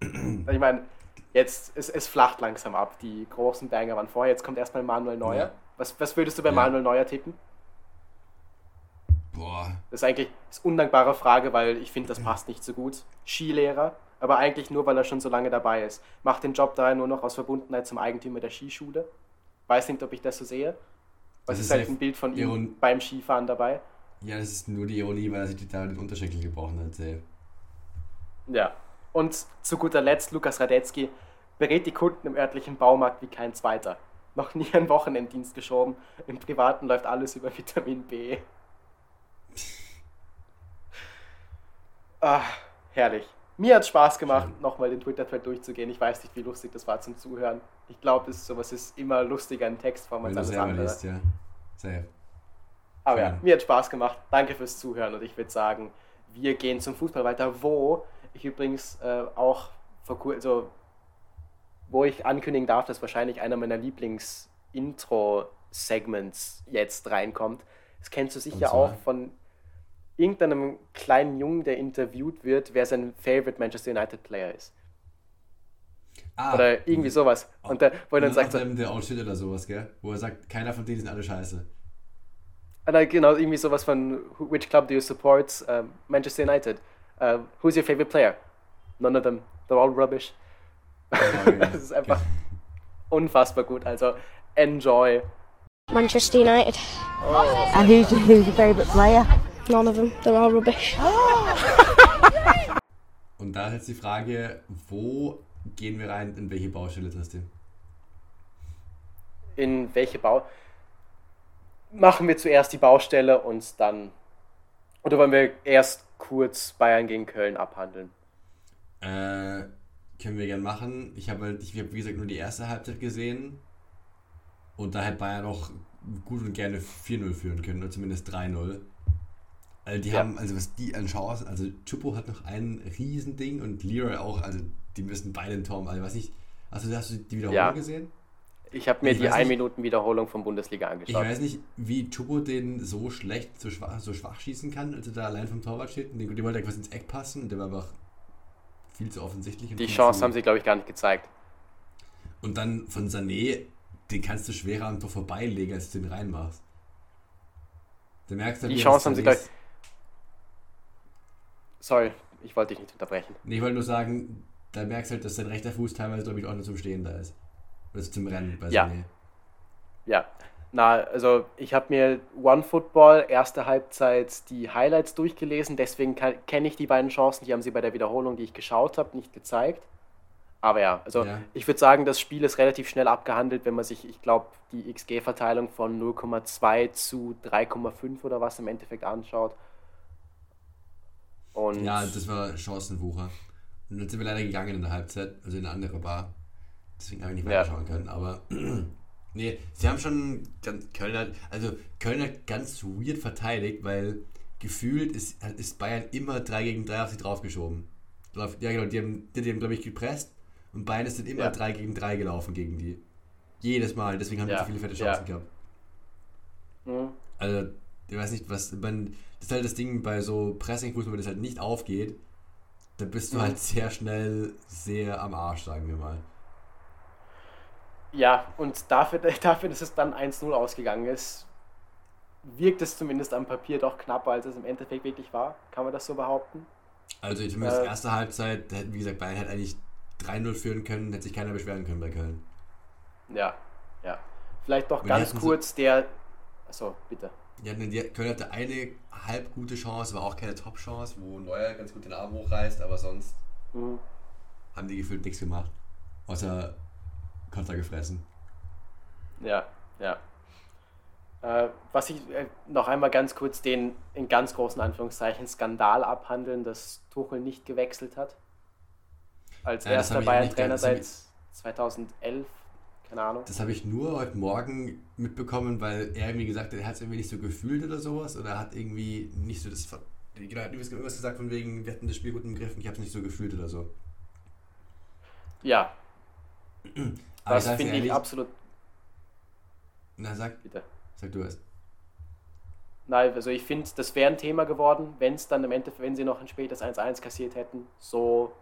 ich meine, jetzt es, es flacht langsam ab. Die großen Banger waren vorher. Jetzt kommt erstmal Manuel Neuer. Ja. Was, was würdest du bei ja. Manuel Neuer tippen? Boah. Das ist eigentlich eine undankbare Frage, weil ich finde, das passt nicht so gut. Skilehrer, aber eigentlich nur, weil er schon so lange dabei ist. Macht den Job daher nur noch aus Verbundenheit zum Eigentümer der Skischule weiß nicht, ob ich das so sehe. Was ist, ist halt ein Bild von ihm Iron beim Skifahren dabei. Ja, das ist nur die Ironie, weil er sich total den Unterschenkel gebrochen hat. Ey. Ja. Und zu guter Letzt, Lukas Radetzky berät die Kunden im örtlichen Baumarkt wie kein zweiter. Noch nie einen Wochenenddienst geschoben. Im Privaten läuft alles über Vitamin B. ah, Herrlich. Mir hat Spaß gemacht, nochmal den Twitter-Thread durchzugehen. Ich weiß nicht, wie lustig das war zum Zuhören. Ich glaube, sowas ist immer lustiger in Textform als alles andere. Liest, ja. Safe. Aber Schön. ja, mir hat Spaß gemacht. Danke fürs Zuhören und ich würde sagen, wir gehen zum Fußball weiter, wo ich übrigens äh, auch vor also, wo ich ankündigen darf, dass wahrscheinlich einer meiner Lieblings-Intro-Segments jetzt reinkommt. Das kennst du sicher auch von irgendeinem kleinen Jungen, der interviewt wird, wer sein Favorite Manchester United Player ist. Ah, oder irgendwie sowas. Und der, wo er dann sagt. So, der Outfit oder sowas, gell? Wo er sagt, keiner von denen sind alle scheiße. Oder genau, irgendwie sowas von Which club do you support? Uh, Manchester United. Uh, who's your favorite player? None of them. They're all rubbish. Genau, das ist einfach unfassbar gut. Also enjoy. Manchester United. Oh. And who's, who's your favorite player? None of them. They're all rubbish. Und da ist jetzt die Frage, wo gehen wir rein, in welche Baustelle, Tristan? In welche Bau? Machen wir zuerst die Baustelle und dann. Oder wollen wir erst kurz Bayern gegen Köln abhandeln? Äh, können wir gern machen. Ich habe halt, ich habe wie gesagt nur die erste Halbzeit gesehen. Und da hätte Bayern auch gut und gerne 4-0 führen können, oder zumindest 3-0. Also die ja. haben, also was die an Chancen, also Chupo hat noch ein Riesending und Leroy auch, also die müssen beide ein Tor Also weiß nicht, also hast du die Wiederholung ja. gesehen? Ich habe mir ich die 1 Minuten Wiederholung von Bundesliga angeschaut. Ich weiß nicht, wie Chupo den so schlecht, so schwach, so schwach schießen kann, als er da allein vom Torwart steht. Und den, den wollte er quasi ins Eck passen und der war einfach viel zu offensichtlich. Die Chance haben sie, glaube ich, gar nicht gezeigt. Und dann von Sané, den kannst du schwerer am Tor vorbeilegen, als du den reinmachst. Du merkst halt, die Chance haben sie, glaube ich Sorry, ich wollte dich nicht unterbrechen. Nee, ich wollte nur sagen, da merkst du halt, dass dein rechter Fuß teilweise, glaube ich, auch nur zum Stehen da ist. Oder zum Rennen bei ja. Sané. Ja. Na, also ich habe mir One Football erste Halbzeit die Highlights durchgelesen, deswegen kenne ich die beiden Chancen, die haben sie bei der Wiederholung, die ich geschaut habe, nicht gezeigt. Aber ja, also ja. ich würde sagen, das Spiel ist relativ schnell abgehandelt, wenn man sich, ich glaube, die XG-Verteilung von 0,2 zu 3,5 oder was im Endeffekt anschaut. Und ja, das war Chancenwucher. Und dann sind wir leider gegangen in der Halbzeit, also in eine andere Bar. Deswegen habe ich nicht weiterschauen ja. können. Aber nee, sie haben schon ganz, Köln hat, also Köln hat ganz weird verteidigt, weil gefühlt ist, ist Bayern immer 3 gegen 3 auf sie draufgeschoben. Ja, genau, die haben, die haben glaube ich, gepresst und Bayern sind immer ja. 3 gegen 3 gelaufen gegen die. Jedes Mal, deswegen haben ja. die so viele fette Chancen ja. gehabt. Mhm. Also, ich weiß nicht, was, man, das ist halt das Ding bei so Pressing-Fußball, wenn das halt nicht aufgeht, da bist du mhm. halt sehr schnell sehr am Arsch, sagen wir mal. Ja, und dafür, dafür dass es dann 1-0 ausgegangen ist, wirkt es zumindest am Papier doch knapper, als es im Endeffekt wirklich war. Kann man das so behaupten? Also zumindest äh, erste Halbzeit, wie gesagt, Bayern hätte eigentlich 3-0 führen können, hätte sich keiner beschweren können bei Köln. Ja, ja. Vielleicht doch ganz kurz der. Achso, bitte. Ja, die Köln hatte eine halb gute Chance, war auch keine Top-Chance, wo Neuer ganz gut den Arm hochreißt, aber sonst mhm. haben die gefühlt nichts gemacht. Außer Konter gefressen. Ja, ja. Äh, was ich äh, noch einmal ganz kurz den in ganz großen Anführungszeichen Skandal abhandeln, dass Tuchel nicht gewechselt hat. Als ja, erster Bayern-Trainer seit 2011 keine Ahnung. Das habe ich nur heute Morgen mitbekommen, weil er irgendwie gesagt hat, er hat es irgendwie nicht so gefühlt oder sowas. Oder hat irgendwie nicht so das. Genau, hat irgendwas gesagt von wegen, wir hatten das Spiel gut im Griff und ich habe es nicht so gefühlt oder so. Ja. Aber das finde ich absolut. Na, sag. Bitte. Sag du es. Nein, also ich finde, das wäre ein Thema geworden, wenn es dann im Endeffekt, wenn sie noch ein spätes 1-1 kassiert hätten. So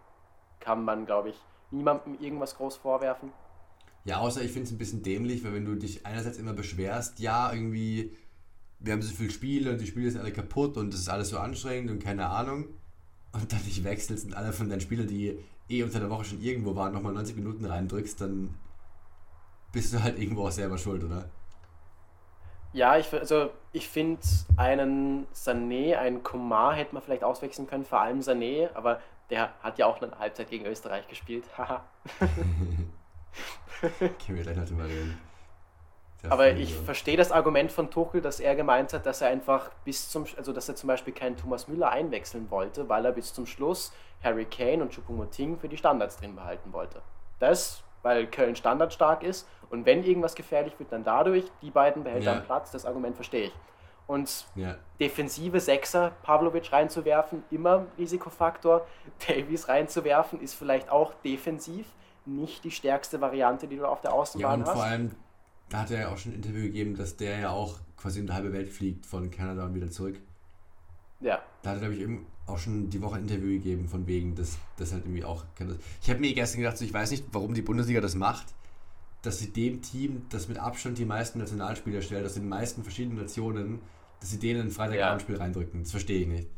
kann man, glaube ich, niemandem irgendwas groß vorwerfen. Ja, außer ich finde es ein bisschen dämlich, weil wenn du dich einerseits immer beschwerst, ja, irgendwie, wir haben so viel Spiele und die Spiele sind alle kaputt und es ist alles so anstrengend und keine Ahnung. Und dann dich wechselst und alle von deinen Spielern, die eh unter der Woche schon irgendwo waren, nochmal 90 Minuten reindrückst, dann bist du halt irgendwo auch selber schuld, oder? Ja, ich, also ich finde einen Sané, einen Komar hätte man vielleicht auswechseln können, vor allem Sané, aber der hat ja auch eine Halbzeit gegen Österreich gespielt. Haha. Können wir gleich noch drüber reden. Aber ich verstehe das Argument von Tuchel, dass er gemeint hat, dass er einfach bis zum, also dass er zum Beispiel keinen Thomas Müller einwechseln wollte, weil er bis zum Schluss Harry Kane und Choupo-Moting für die Standards drin behalten wollte. Das, weil Köln standardstark ist und wenn irgendwas gefährlich wird, dann dadurch, die beiden behält ja. Platz, das Argument verstehe ich. Und ja. defensive Sechser, Pavlovic reinzuwerfen, immer Risikofaktor. Davies reinzuwerfen, ist vielleicht auch defensiv nicht die stärkste Variante, die du auf der Außenbahn ja, und hast. Vor allem da hat er ja auch schon ein Interview gegeben, dass der ja auch quasi in die halbe Welt fliegt von Kanada und wieder zurück. Ja. Da hat er, glaube ich, auch schon die Woche ein Interview gegeben, von wegen, dass das halt irgendwie auch. Ich habe mir gestern gedacht, ich weiß nicht, warum die Bundesliga das macht, dass sie dem Team, das mit Abstand die meisten Nationalspieler stellt, aus den meisten verschiedenen Nationen, dass sie denen ein Freitagabendspiel ja. reindrücken. Das verstehe ich nicht.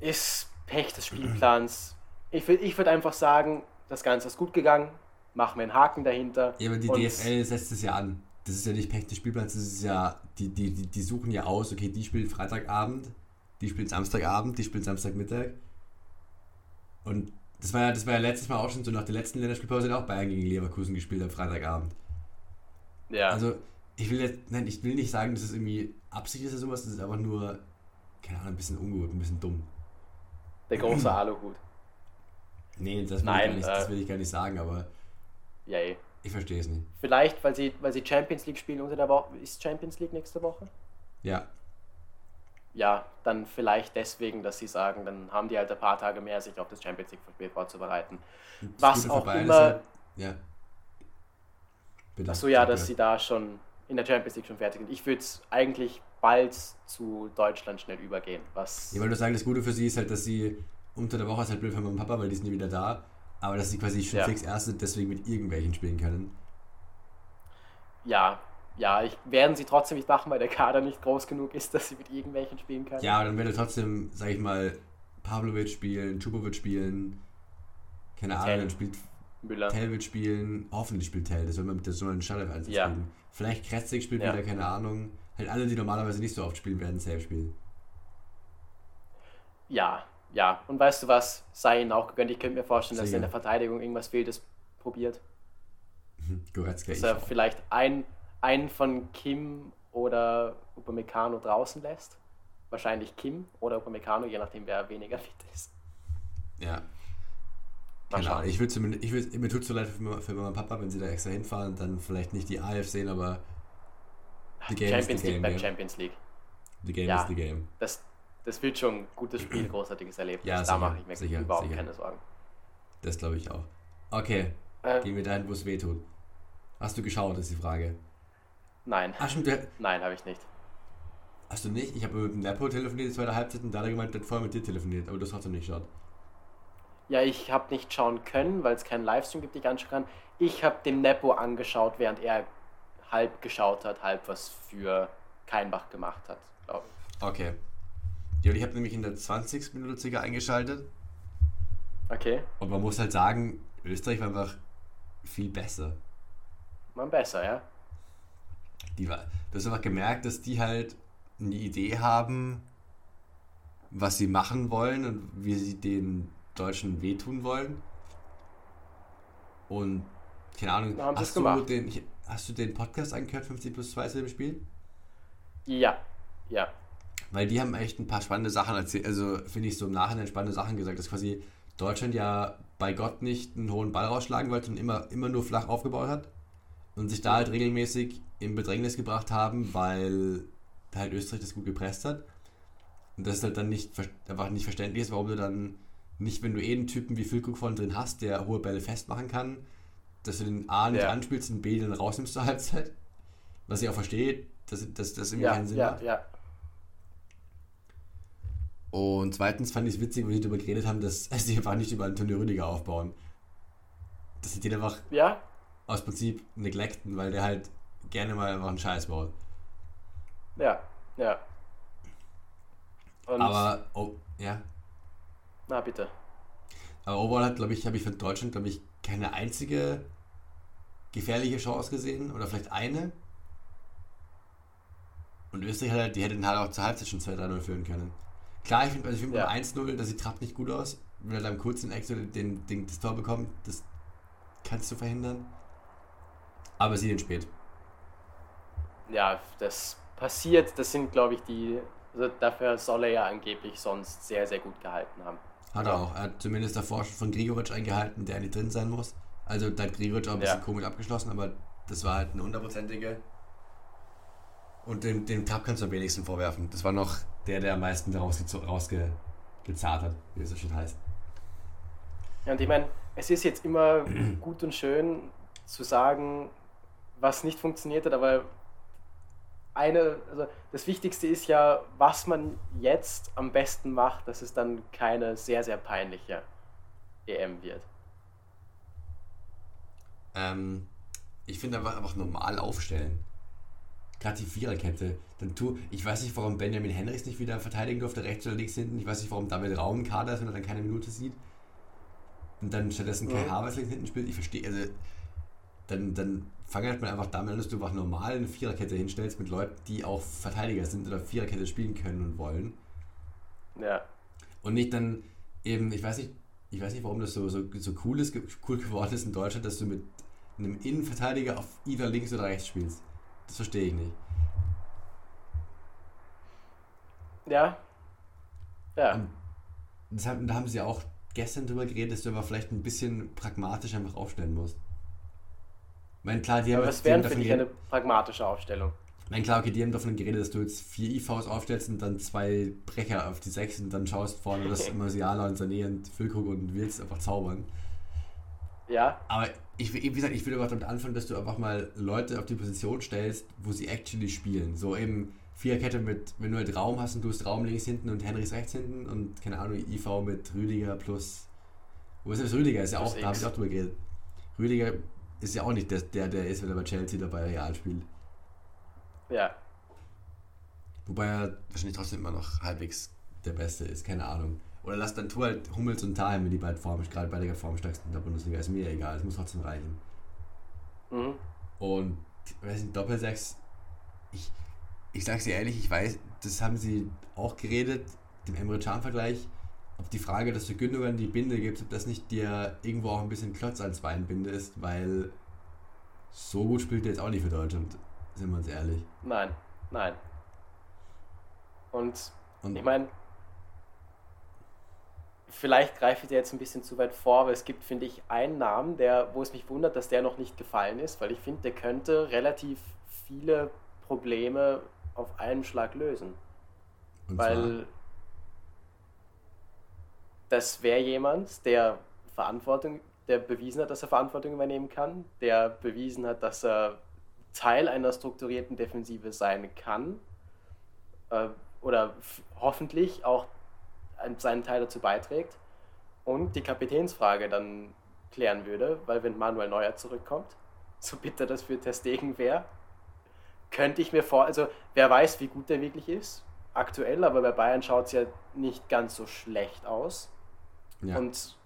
Ist Pech des Spielplans. ich würde ich würd einfach sagen, das Ganze ist gut gegangen machen wir einen Haken dahinter. Ja, aber die DFL setzt es ja an. Das ist ja nicht Pech des Spielplans, das ist ja, die, die, die, die suchen ja aus, okay, die spielt Freitagabend, die spielt Samstagabend, die spielt Samstagmittag. Und das war ja, das war ja letztes Mal auch schon so, nach der letzten Länderspielpause hat auch Bayern gegen Leverkusen gespielt am Freitagabend. Ja. Also, ich will jetzt, nein, ich will nicht sagen, dass es irgendwie Absicht ist oder sowas, das ist einfach nur, keine Ahnung, ein bisschen ungut, ein bisschen dumm. Der große Aluhut. Nee, das will, Nein, nicht, äh, das will ich gar nicht sagen, aber Yay. Ich verstehe es nicht. Vielleicht, weil sie, weil sie Champions League spielen unter der Woche. Ist Champions League nächste Woche? Ja. Ja, dann vielleicht deswegen, dass sie sagen, dann haben die halt ein paar Tage mehr, sich auf das Champions League-Spiel vorzubereiten. Das Was auch immer. Ja. Achso, ja, dass sie da schon in der Champions League schon fertig sind. Ich würde es eigentlich bald zu Deutschland schnell übergehen. Was ja, weil du sagst, das Gute für sie ist halt, dass sie unter der Woche ist halt blöd für meinen Papa, weil die sind nie wieder da. Aber dass sie quasi schon ja. fix erste deswegen mit irgendwelchen spielen können. Ja, ja, ich, werden sie trotzdem nicht machen, weil der Kader nicht groß genug ist, dass sie mit irgendwelchen spielen können. Ja, aber dann werde trotzdem, sag ich mal, Pavlovic spielen, Chupovic spielen, keine Ahnung, dann spielt Müller. Tell wird spielen, hoffentlich spielt Tell, das soll man mit der Sonne Standard einsatz ja. spielen. Vielleicht Kretzig spielt ja. wieder, keine Ahnung. Halt alle, die normalerweise nicht so oft spielen, werden safe spielen. Ja, ja, und weißt du was, sei ihnen auch gegönnt. Ich könnte mir vorstellen, Sicher. dass in der Verteidigung irgendwas Wildes probiert. Goretzka dass er vielleicht ein, einen von Kim oder Upamecano draußen lässt. Wahrscheinlich Kim oder Upamecano, je nachdem, wer weniger fit ist. Ja. Genau, ich würde zumindest, ich würd, mir tut es so leid für, für Mama und Papa, wenn sie da extra hinfahren, dann vielleicht nicht die AF sehen, aber die Game Champions League beim Champions League. The Game ja, is the Game. Das, das wird schon ein gutes Spiel, großartiges Erlebnis. Ja, da mache ich mir sicher, überhaupt sicher. keine Sorgen. Das glaube ich auch. Okay, äh, gehen wir dahin, wo es weh tut. Hast du geschaut, ist die Frage. Nein. Ach, stimmt, Nein, habe ich nicht. Hast du nicht? Ich habe mit dem Nepo telefoniert, die zweite Halbzeit, und da hat er gemeint, der hat vorher mit dir telefoniert, aber du hast trotzdem nicht geschaut. Ja, ich habe nicht schauen können, weil es keinen Livestream gibt, den ich anschauen kann. Ich habe dem Nepo angeschaut, während er halb geschaut hat, halb was für Keinbach gemacht hat, glaube ich. Okay. Ja, ich habe nämlich in der 20. Minute circa eingeschaltet. Okay. Und man muss halt sagen, Österreich war einfach viel besser. War besser, ja. Die war, du hast einfach gemerkt, dass die halt eine Idee haben, was sie machen wollen und wie sie den Deutschen wehtun wollen. Und keine Ahnung, hast du, den, hast du den Podcast angehört, 50 plus 2 zu dem Spiel? Ja, ja. Weil die haben echt ein paar spannende Sachen erzählt, also finde ich so im Nachhinein spannende Sachen gesagt, dass quasi Deutschland ja bei Gott nicht einen hohen Ball rausschlagen wollte und immer, immer nur flach aufgebaut hat und sich da halt regelmäßig in Bedrängnis gebracht haben, weil halt Österreich das gut gepresst hat. Und das ist halt dann nicht, einfach nicht verständlich ist, warum du dann nicht, wenn du eh einen Typen wie Füllkrug von drin hast, der hohe Bälle festmachen kann, dass du den A nicht ja. anspielst und B dann rausnimmst zur Halbzeit. Was ich auch verstehe, dass das irgendwie ja, keinen Sinn ja, macht. Ja. Und zweitens fand ich es witzig, wo sie darüber geredet haben, dass sie einfach nicht über Antonio Rüdiger aufbauen. Dass sie den einfach ja? aus Prinzip neglecten, weil der halt gerne mal einfach einen Scheiß baut. Ja, ja. Und Aber, oh, ja. Na, bitte. Aber overall hat, glaube ich, habe ich von Deutschland, glaube ich, keine einzige gefährliche Chance gesehen. Oder vielleicht eine. Und Österreich, hat, die hätten halt auch zur Halbzeit schon 2-3-0 führen können. Klar, ich finde also find ja. beim 1-0, da sieht Trapp nicht gut aus. Wenn er dann kurz in Exo den, den, das Tor bekommt, das kannst du verhindern. Aber sie den spät. Ja, das passiert. Das sind, glaube ich, die. Also dafür soll er ja angeblich sonst sehr, sehr gut gehalten haben. Hat er auch. Er hat zumindest davor schon von Grigoric eingehalten, der nicht drin sein muss. Also da hat Grigoric auch ein bisschen ja. komisch abgeschlossen, aber das war halt eine hundertprozentige. Und dem, dem Cup kannst du am wenigsten vorwerfen. Das war noch der, der am meisten rausgezahlt rausge hat, wie es so schön heißt. Ja, und ich meine, es ist jetzt immer gut und schön zu sagen, was nicht funktioniert hat, aber eine, also das Wichtigste ist ja, was man jetzt am besten macht, dass es dann keine sehr, sehr peinliche EM wird. Ähm, ich finde einfach, einfach normal aufstellen. Gerade die Viererkette. Dann tu, ich weiß nicht, warum Benjamin Henrichs nicht wieder verteidigen durfte, rechts oder links hinten. Ich weiß nicht, warum David Raum Kader ist, wenn er dann keine Minute sieht. Und dann stattdessen Kai mhm. Havertz links hinten spielt. Ich verstehe, also dann, dann fang halt mal einfach damit an, dass du einfach normal eine Viererkette hinstellst mit Leuten, die auch Verteidiger sind oder Viererkette spielen können und wollen. Ja. Und nicht dann eben, ich weiß nicht, ich weiß nicht, warum das so, so, so cool, ist, cool geworden ist in Deutschland, dass du mit einem Innenverteidiger auf either links oder rechts spielst. Das verstehe ich nicht. Ja. Ja. Und deshalb, da haben sie auch gestern drüber geredet, dass du aber vielleicht ein bisschen pragmatisch einfach aufstellen musst. Ich meine, klar, die haben was wäre für dich eine pragmatische Aufstellung? Meine, klar, okay, die haben davon geredet, dass du jetzt vier IVs aufstellst und dann zwei Brecher auf die sechs und dann schaust vorne, dass Musiala und Sané und Füllkrug und willst einfach zaubern. Ja. Aber ich, wie gesagt, ich will aber damit anfangen, dass du einfach mal Leute auf die Position stellst, wo sie actually spielen. So eben Viererkette mit, wenn du halt Raum hast und du hast Raum links hinten und Henrys rechts hinten und keine Ahnung, IV mit Rüdiger plus. Wo ist das Rüdiger? Ist ja auch, da habe ich auch drüber geredet. Rüdiger ist ja auch nicht der, der, der ist, wenn er bei Chelsea dabei Real spielt. Ja. Wobei er wahrscheinlich trotzdem immer noch halbwegs der Beste ist, keine Ahnung. Oder lass dann tu halt Hummels und Thalheim, wenn die beiden Form, gerade bei der formstärksten der Bundesliga, ist mir egal, es muss trotzdem reichen. Mhm. Und, weiß nicht, Doppelsechs, ich, ich sag's dir ehrlich, ich weiß, das haben sie auch geredet, dem Emre Can-Vergleich, ob die Frage, dass du Gündogan die Binde gibst, ob das nicht dir irgendwo auch ein bisschen Klotz als Beinbinde ist, weil so gut spielt er jetzt auch nicht für Deutschland, sind wir uns ehrlich. Nein, nein. Und, Und ich meine, vielleicht greife ich dir jetzt ein bisschen zu weit vor, aber es gibt, finde ich, einen Namen, der, wo es mich wundert, dass der noch nicht gefallen ist, weil ich finde, der könnte relativ viele Probleme auf einen Schlag lösen. Und weil zwar? das wäre jemand, der Verantwortung, der bewiesen hat, dass er Verantwortung übernehmen kann, der bewiesen hat, dass er Teil einer strukturierten Defensive sein kann äh, oder hoffentlich auch seinen Teil dazu beiträgt und die Kapitänsfrage dann klären würde, weil wenn Manuel Neuer zurückkommt, so bitter das für Testegen wäre, könnte ich mir vor, also wer weiß, wie gut der wirklich ist, aktuell, aber bei Bayern schaut es ja nicht ganz so schlecht aus. Ja. Und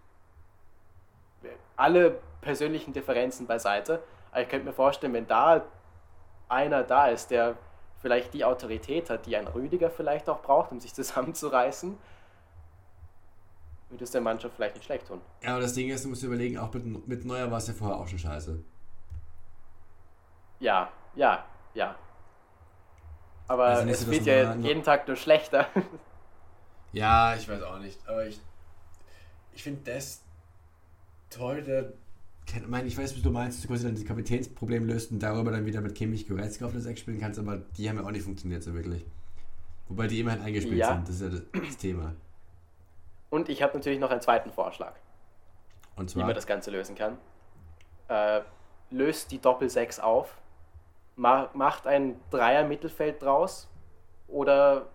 alle persönlichen Differenzen beiseite, aber ich könnte mir vorstellen, wenn da einer da ist, der vielleicht die Autorität hat, die ein Rüdiger vielleicht auch braucht, um sich zusammenzureißen, würde es der Mannschaft vielleicht nicht schlecht tun. Ja, aber das Ding ist, du musst überlegen, auch mit, mit Neuer war es ja vorher auch schon scheiße. Ja, ja, ja. Aber also es wird ja jeden Tag nur schlechter. Ja, ich weiß auch nicht. Aber ich, ich finde das toll, der ich meine, ich weiß, was du meinst, dass du quasi dann das Kapitänsproblem löst und darüber dann wieder mit Kimmich Goretzka auf der 6 spielen kannst, aber die haben ja auch nicht funktioniert so wirklich. Wobei die immerhin eingespielt ja. sind, das ist ja das Thema. Und ich habe natürlich noch einen zweiten Vorschlag, wie man das Ganze lösen kann. Äh, löst die Doppel-6 auf, ma macht ein Dreier-Mittelfeld draus oder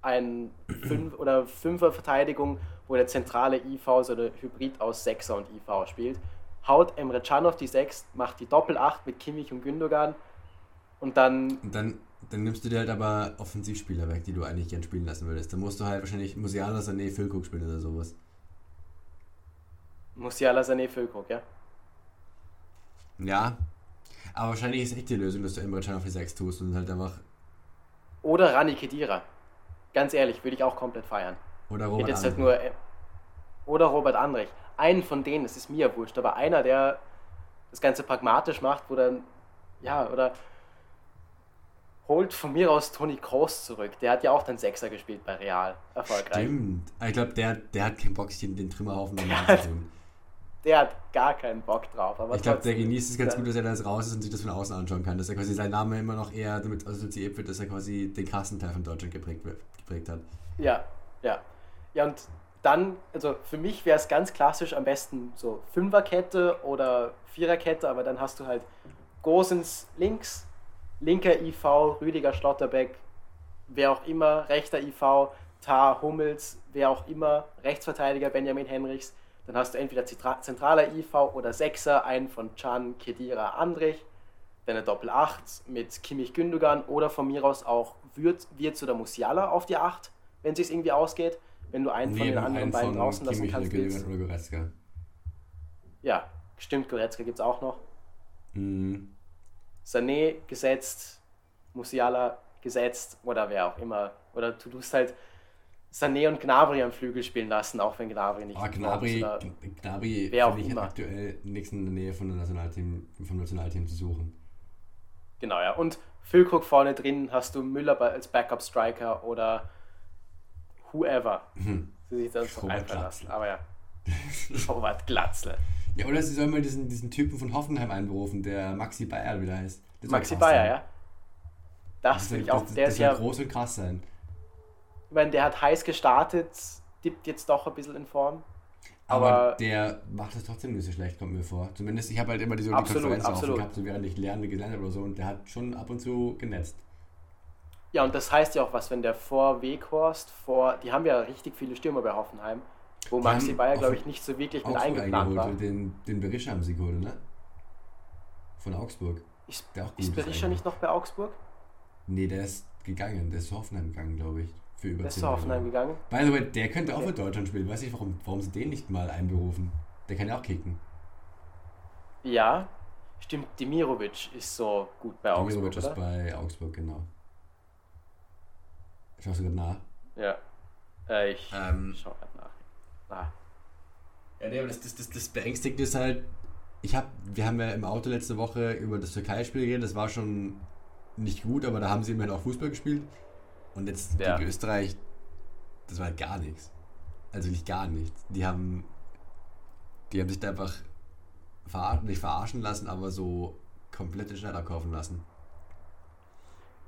ein Fünf- oder Fünfer-Verteidigung, wo der zentrale IV so eine Hybrid aus Sechser und IV spielt. Haut Emre Can auf die 6, macht die Doppel-8 mit Kimmich und Gündogan und dann, und dann dann nimmst du dir halt aber Offensivspieler weg, die du eigentlich gern spielen lassen würdest. Dann musst du halt wahrscheinlich Musiala, Sané, Füllkrug spielen oder sowas. Musiala, Sané, Füllkrug, ja? Ja. Aber wahrscheinlich ist echt die Lösung, dass du Emre Can auf die 6 tust und halt einfach... Oder Rani Kedira. Ganz ehrlich, würde ich auch komplett feiern. Oder Robert jetzt halt nur, äh, Oder Robert Andrich. Einen von denen, das ist mir wurscht, aber einer, der das Ganze pragmatisch macht, wo dann... Ja, oder holt von mir aus Toni Kroos zurück. Der hat ja auch den Sechser gespielt bei Real. Erfolgreich. Stimmt. Ich glaube, der, der hat keinen Bock, sich den, den Trümmerhaufen nochmal zu tun. Der hat gar keinen Bock drauf. Aber ich glaube, der genießt es ganz gut, dass er da jetzt raus ist und sich das von außen anschauen kann. Dass er quasi sein Name immer noch eher damit assoziiert wird, dass er quasi den krassen Teil von Deutschland geprägt, wird- geprägt hat. Ja, ja. Ja, und dann, also für mich wäre es ganz klassisch am besten so Fünferkette oder Viererkette, aber dann hast du halt Gosens links, linker IV, Rüdiger Schlotterbeck, wer auch immer, rechter IV, Tar Hummels, wer auch immer, Rechtsverteidiger Benjamin Henrichs. Dann hast du entweder Zitra- zentraler IV oder Sechser, einen von Can, Kedira, Andrich, dann eine Doppel 8 mit Kimmich Gündogan oder von mir aus auch Wirtz, Wirtz oder Musiala auf die 8, wenn es sich irgendwie ausgeht. Wenn du einen von den anderen beiden draußen lassen Kimmich kannst. Gündogan oder Goretzka. Ja, stimmt, Goretzka gibt es auch noch. Mhm. Sané gesetzt, Musiala gesetzt oder wer auch immer. Oder du tust halt Sané und Gnabry am Flügel spielen lassen, auch wenn Gnabry nicht Ah, Gnabry, oder- Gnabry wer auch ich immer. hat aktuell nichts in der Nähe von der Nationalteam, vom Nationalteam zu suchen. Genau, ja. Und Füllkrug vorne drin hast du Müller als Backup-Striker oder whoever. Sie sich das Robert einfallen lassen. Aber ja. Robert Glatzle. Ja, oder sie sollen mal diesen, diesen Typen von Hoffenheim einberufen, der Maxi Bayer wieder heißt. Der soll Maxi Bayer, ja. Das Das, soll- ich auch. das, Der das ist ja, groß und krass sein. ich meine, der hat heiß gestartet, dippt jetzt doch ein bisschen in Form. Aber, Aber- der macht das trotzdem nicht so schlecht, kommt mir vor. Zumindest, ich habe halt immer die, so die Absolut, Konferenz offen absolut. gehabt, so während ich lerne, gelernt habe oder so, und der hat schon ab und zu genetzt. Ja, und das heißt ja auch was, wenn der vor Weghorst, vor, die haben ja richtig viele Stürmer bei Hoffenheim, wo Maxi Bayer, auch glaube ich, nicht so wirklich mit Augsburg eingeplant war. den, den Berisha haben sie geholt, ne? Von Augsburg. Ist, Der auch gut ist Berisha nicht noch bei Augsburg? Nee, der ist gegangen, der ist zu Hoffenheim gegangen, glaube ich. Für über Der ist 10 zu Hoffenheim gegangen. By the way, der könnte auch Okay. für Deutschland spielen. Weiß nicht, warum, warum sie den nicht mal einberufen. Der kann ja auch kicken. Ja, stimmt, Dimirovic ist so gut bei Augsburg, Dimirovic ist bei Augsburg, genau. Schaust du gerade nach? Ja. Äh, ich Ähm, schau grad nach. Ah, Ja, nee, aber das, das, das, das Beängstigende ist halt, ich hab, wir haben ja im Auto letzte Woche über das Türkei-Spiel geredet, das war schon nicht gut, aber da haben sie immerhin auch Fußball gespielt. Und jetzt Ja. gegen Österreich, das war halt gar nichts. Also nicht gar nichts. Die haben, die haben sich da einfach verar nicht verarschen lassen, aber so komplett den Schneider kaufen lassen.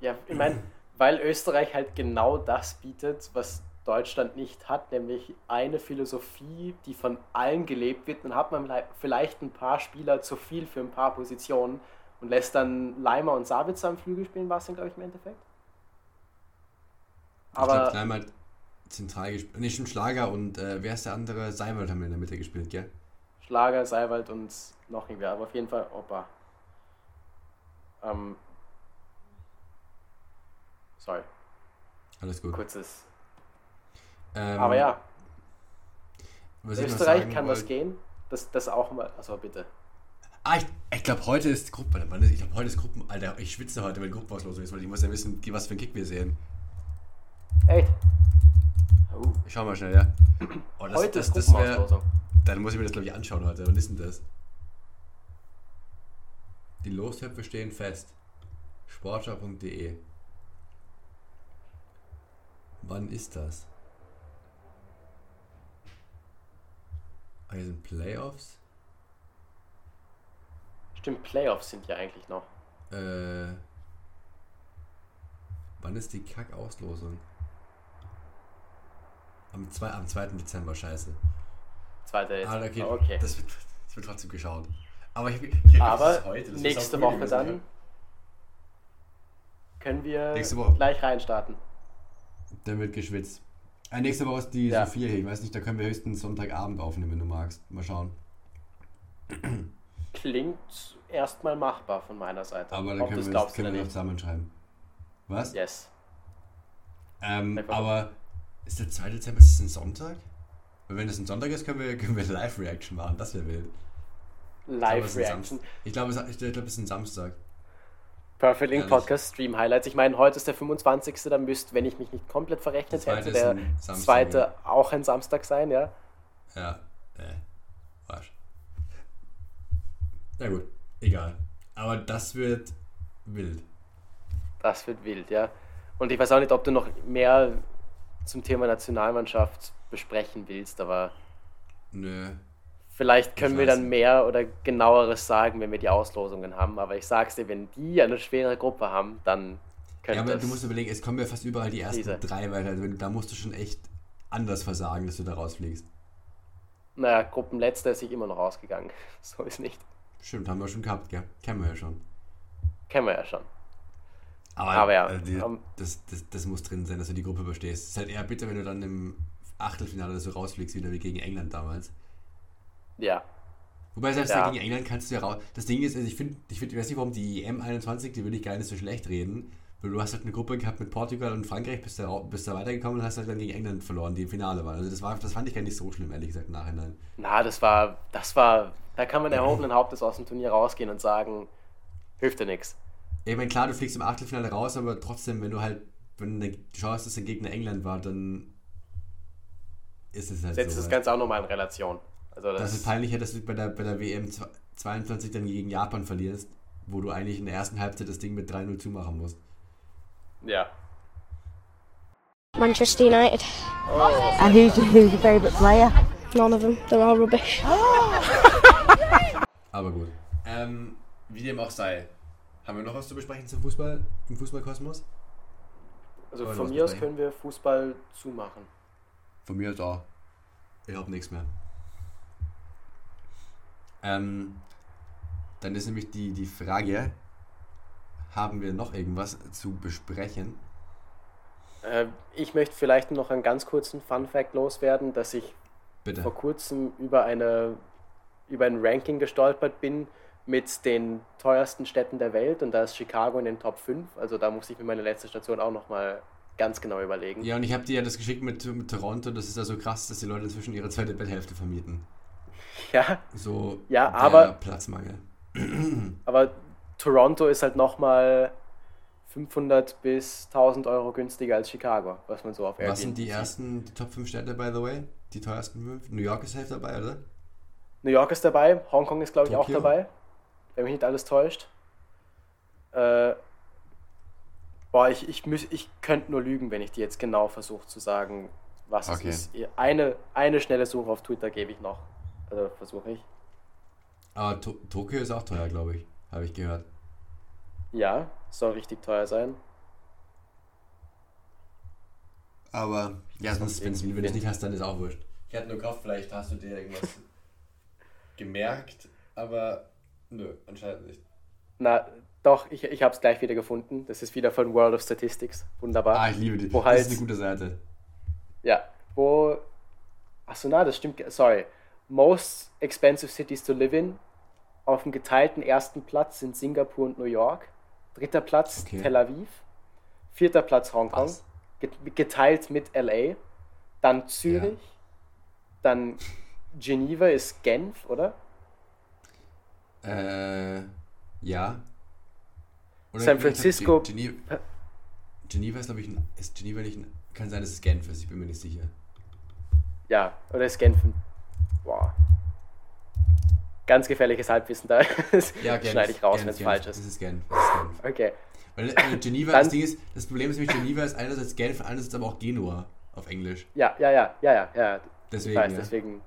Ja, ich meine, weil Österreich halt genau das bietet, was Deutschland nicht hat, nämlich eine Philosophie, die von allen gelebt wird, dann hat man lei- vielleicht ein paar Spieler zu viel für ein paar Positionen und lässt dann Leimer und Sabitzer am Flügel spielen, war es dann, glaube ich, im Endeffekt. ich glaube, Aber hat zentral gespielt. Nee, schon Schlager und äh, wer ist der andere? Seibold haben wir in der Mitte gespielt, gell? Schlager, Seiwald und noch irgendwer, aber auf jeden Fall Opa. Ähm, sorry, Alles gut. kurzes. Ähm, Aber ja, Österreich kann was wollte- gehen. Das, das auch mal. Also bitte. Ah, ich, ich glaube, heute ist Gruppen. Ich glaube, heute ist Gruppen. Alter, ich schwitze heute, wenn Gruppenauslosung ist, weil ich muss ja wissen, was für ein Kick wir sehen. Echt? Oh, Ich schau mal schnell, ja. Oh, das, heute das, ist das wär. Dann muss ich mir das, glaube ich, anschauen heute. Wann ist denn das? Die Lostöpfe stehen fest. Sportschau.de Wann ist das? Ah, hier sind Playoffs. Stimmt, Playoffs sind ja eigentlich noch. Äh, wann ist die Kack-Auslosung? Am, zwei, am 2. Dezember, scheiße. Zweite jetzt. Ah, okay. okay. Das, wird, das wird trotzdem geschaut. Aber, ich, ich, Aber heute, nächste Woche gewesen, dann ja. können wir gleich reinstarten. Dann wird geschwitzt. Äh, nächste Woche ist die Ja. Sophia hier. Ich weiß nicht, da können wir höchstens Sonntagabend aufnehmen, wenn du magst. Mal schauen. Klingt erstmal machbar von meiner Seite. Aber dann können das wir, glaubst können wir noch zusammenschreiben. Was? Yes. Ähm, aber ist der 2. Dezember ist das ein Sonntag? Weil wenn das ein Sonntag ist, können wir, können wir Live-Reaction machen. Das wäre wild. Live-Reaction. Samstag. Ich glaube, es, ich glaube, es ist ein Samstag. Perfect Link. Podcast Stream Highlights. Ich meine, heute ist der 25. Da müsste, wenn ich mich nicht komplett verrechnet hätte, der Samstag, zweite auch ein Samstag sein, ja. Ja, äh, Arsch. Na gut, egal. Aber das wird wild. Das wird wild, ja. Und ich weiß auch nicht, ob du noch mehr zum Thema Nationalmannschaft besprechen willst, aber. Nö. Vielleicht können wir dann mehr oder genaueres sagen, wenn wir die Auslosungen haben. Aber ich sag's dir, wenn die eine schwere Gruppe haben, dann könnte Ja, aber du musst überlegen, es kommen ja fast überall die ersten diese. drei, weil also, da musst du schon echt anders versagen, dass du da rausfliegst. Naja, Gruppenletzter ist sich immer noch ausgegangen. So ist nicht. Stimmt, haben wir schon gehabt, gell? Kennen wir ja schon. Kennen wir ja schon. Aber, Aber ja, also die, um, das, das, das muss drin sein, dass du die Gruppe überstehst. Es ist halt eher bitter, wenn du dann im Achtelfinale so rausfliegst, wieder wie gegen England damals. Ja. Wobei selbst ja. gegen England kannst du ja raus. Das Ding ist, also ich finde, ich, find, ich weiß nicht, warum die EM 21, die würde ich gar nicht so schlecht reden. Weil du hast halt eine Gruppe gehabt mit Portugal und Frankreich, bist da, bist da weitergekommen und hast halt dann gegen England verloren, die im Finale waren. Also das war, das fand ich gar nicht so schlimm, ehrlich gesagt, im Nachhinein. Na, das war, das war, da kann man erhobenen Hauptes aus dem Turnier rausgehen und sagen, hilft dir nichts. Ich meine, klar, du fliegst im Achtelfinale raus, aber trotzdem, wenn du halt, wenn du schaust, dass der Gegner England war, dann ist es halt Setzt so. Setzt das Ganze auch nochmal in Relation. Also das, das ist peinlicher, dass du bei der, bei der WM 22 dann gegen Japan verlierst, wo du eigentlich in der ersten Halbzeit das Ding mit 3-0 zumachen musst. Ja. Manchester United. Oh. And who's, who's your favourite player? None of them. They're all rubbish. Aber gut. Ähm, wie dem auch sei. Haben wir noch was zu besprechen zum Fußball, im Fußballkosmos? Also von mir aus können wir Fußball zumachen. Von mir aus auch. Ich hab nichts mehr. Ähm, dann ist nämlich die, die Frage, haben wir noch irgendwas zu besprechen? Äh, ich möchte vielleicht noch einen ganz kurzen Fun-Fact loswerden, dass ich Bitte. vor kurzem über, eine, über ein Ranking gestolpert bin mit den teuersten Städten der Welt und da ist Chicago in den Top 5. Also da muss ich mir meine letzte Station auch nochmal ganz genau überlegen. Ja, und ich habe dir ja das geschickt mit, mit Toronto. Das ist ja so krass, dass die Leute inzwischen ihre zweite Betthälfte vermieten. Ja. So ja, aber, Platzmangel. aber Toronto ist halt nochmal 500 bis 1000 Euro günstiger als Chicago, was man so auf Airbnb Was sind die ersten die Top 5 Städte, by the way? Die teuersten 5? New York ist halt dabei, oder? New York ist dabei, Hongkong ist, glaube ich, Tokio? auch dabei, wenn mich nicht alles täuscht. Äh, boah, ich, ich, müß, ich könnte nur lügen, wenn ich dir jetzt genau versuche zu sagen, was okay. es ist. Eine, eine schnelle Suche auf Twitter gebe ich noch. Also versuche ich. Aber to Tokio ist auch teuer, glaube ich. Habe ich gehört. Ja, soll richtig teuer sein. Aber, ja, sonst, wenn du es nicht hast, dann ist auch wurscht. Ich hatte nur gehofft, vielleicht hast du dir irgendwas gemerkt, aber nö, anscheinend nicht. Na, doch, ich, ich habe es gleich wieder gefunden. Das ist wieder von World of Statistics. Wunderbar. Ah, ich liebe die. Wo das halt, ist eine gute Seite. Ja, wo. Achso, na, das stimmt. Sorry. Most expensive cities to live in. Auf dem geteilten ersten Platz sind Singapur und New York. Dritter Platz okay. Tel Aviv. Vierter Platz Hongkong. Geteilt mit LA. Dann Zürich. Ja. Dann Geneva ist Genf, oder? Äh, ja. Oder San Francisco. Geneva, Geneva ist, glaube ich, ist Geneva nicht ein, kann sein, dass es Genf ist, ich bin mir nicht sicher. Ja, oder ist Genf ein. Ganz gefährliches Halbwissen da. Das ja, schneide ich raus, wenn es falsch ist. Das ist Genf. Das ist Genf. Okay. Weil äh, Geneva, Dann, das Ding ist, das Problem ist nämlich, Geneva ist einerseits Genf, andererseits aber auch Genua auf Englisch. Ja, ja, ja, ja, ja. ja. Deswegen. Weiß, ja. deswegen.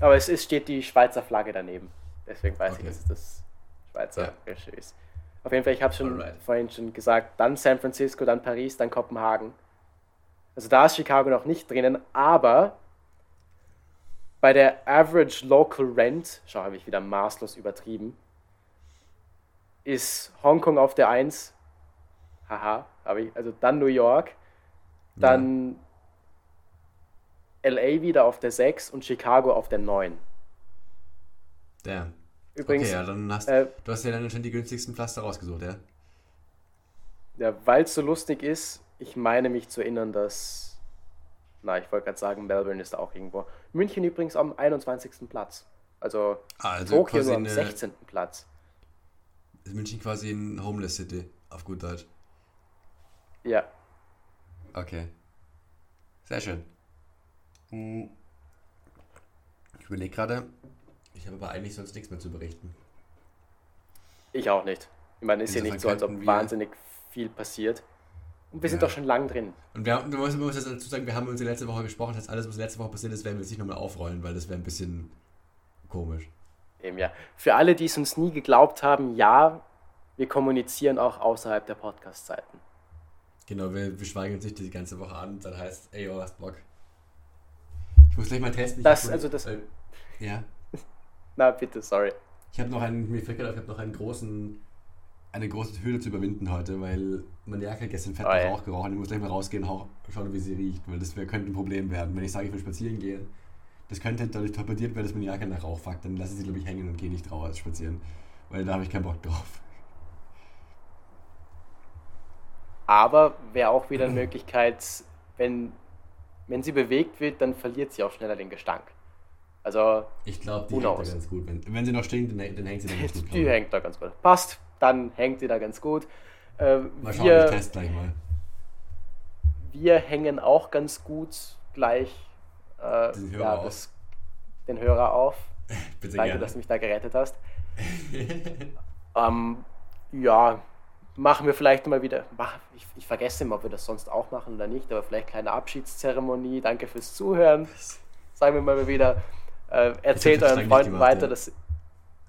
Aber es ist, steht die Schweizer Flagge daneben. Deswegen weiß okay. ich, dass es das Schweizer ja. ist. Auf jeden Fall, ich habe schon Alright. vorhin schon gesagt, dann San Francisco, dann Paris, dann Kopenhagen. Also da ist Chicago noch nicht drinnen, aber bei der Average Local Rent, schau, habe ich wieder maßlos übertrieben, ist Hongkong auf der 1. Haha, habe ich. Also dann New York, dann ja. LA wieder auf der 6 und Chicago auf der 9. Damn. Übrigens, okay, ja, dann hast äh, du hast ja dann schon die günstigsten Pflaster rausgesucht, ja? Ja, weil es so lustig ist, ich meine mich zu erinnern, dass na, ich wollte gerade sagen, Melbourne ist auch irgendwo. München übrigens am 21. Platz. Also, also Tokio nur am 16. Platz. Ist München quasi ein Homeless City, auf gut Deutsch. Ja. Okay. Sehr schön. Hm. Ich überlege gerade, ich habe aber eigentlich sonst nichts mehr zu berichten. Ich auch nicht. Man ist ja Insofern nicht so, als ob wahnsinnig viel passiert. Und wir sind Ja. doch schon lang drin. Und wir, haben- man muss jetzt dazu sagen, wir haben uns ja letzte Woche gesprochen, das heißt, alles, was letzte Woche passiert ist, werden wir jetzt nicht nochmal aufrollen, weil das wäre ein bisschen komisch. Eben ja. Für alle, die es uns nie geglaubt haben, ja, wir kommunizieren auch außerhalb der Podcast-Zeiten. Genau, wir, wir schweigen uns nicht die ganze Woche an und dann heißt, ey, yo, hast Bock. Ich muss gleich mal testen. Das- hab- also das- äh, ja. Na bitte, sorry. Ich habe noch einen, mir fällt gerade auf, ich habe noch einen großen, eine große Hürde zu überwinden heute, weil meine Jacke hat gestern fetten Oh ja. Rauch gerochen. Ich muss gleich mal rausgehen und schauen, wie sie riecht, weil das könnte ein Problem werden. Wenn ich sage, ich will spazieren gehen, das könnte dadurch torpediert werden, dass meine Jacke nach Rauch fuckt. Dann lasse ich sie, glaube ich, hängen und gehe nicht raus spazieren, weil da habe ich keinen Bock drauf. Aber wäre auch wieder eine Möglichkeit, wenn, wenn sie bewegt wird, dann verliert sie auch schneller den Gestank. Also Ich glaube, die hängt da ganz gut. Wenn, wenn sie noch stinkt, dann, dann hängt sie da ganz gut. die hängt da ganz gut. Passt, dann hängt sie da ganz gut. Äh, Mal schauen, ich wir, teste gleich mal. wir hängen auch ganz gut gleich äh, Den Hörer ja, auf. das, den Hörer auf. Bitte Danke, gerne. dass du mich da gerettet hast. ähm, ja, machen wir vielleicht mal wieder. Ich, ich vergesse immer, ob wir das sonst auch machen oder nicht, aber vielleicht kleine Abschiedszeremonie. Danke fürs Zuhören. Sagen wir mal wieder. Äh, erzählt euren Freunden weiter, dass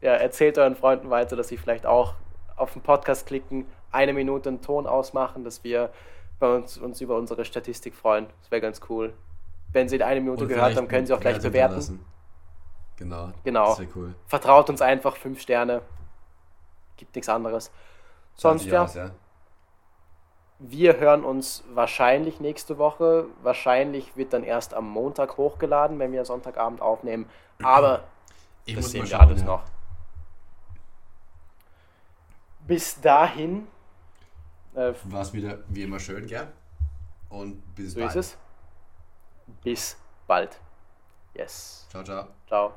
ja, erzählt euren Freunden weiter, dass sie vielleicht auch auf den Podcast klicken, eine Minute einen Ton ausmachen, dass wir uns, uns über unsere Statistik freuen. Das wäre ganz cool. Wenn sie eine Minute Und gehört haben, können sie auch gleich bewerten. Genau. Genau. Das wäre cool. Vertraut uns einfach, fünf Sterne. Gibt nichts anderes. Sonst ja, aus, ja. wir hören uns wahrscheinlich nächste Woche. Wahrscheinlich wird dann erst am Montag hochgeladen, wenn wir Sonntagabend aufnehmen. Aber Ich das sehen wir alles noch. Bis dahin, äh, War es wieder wie immer schön, gell? Und bis so bald. ist es. Bis bald. Yes. Ciao, ciao. Ciao.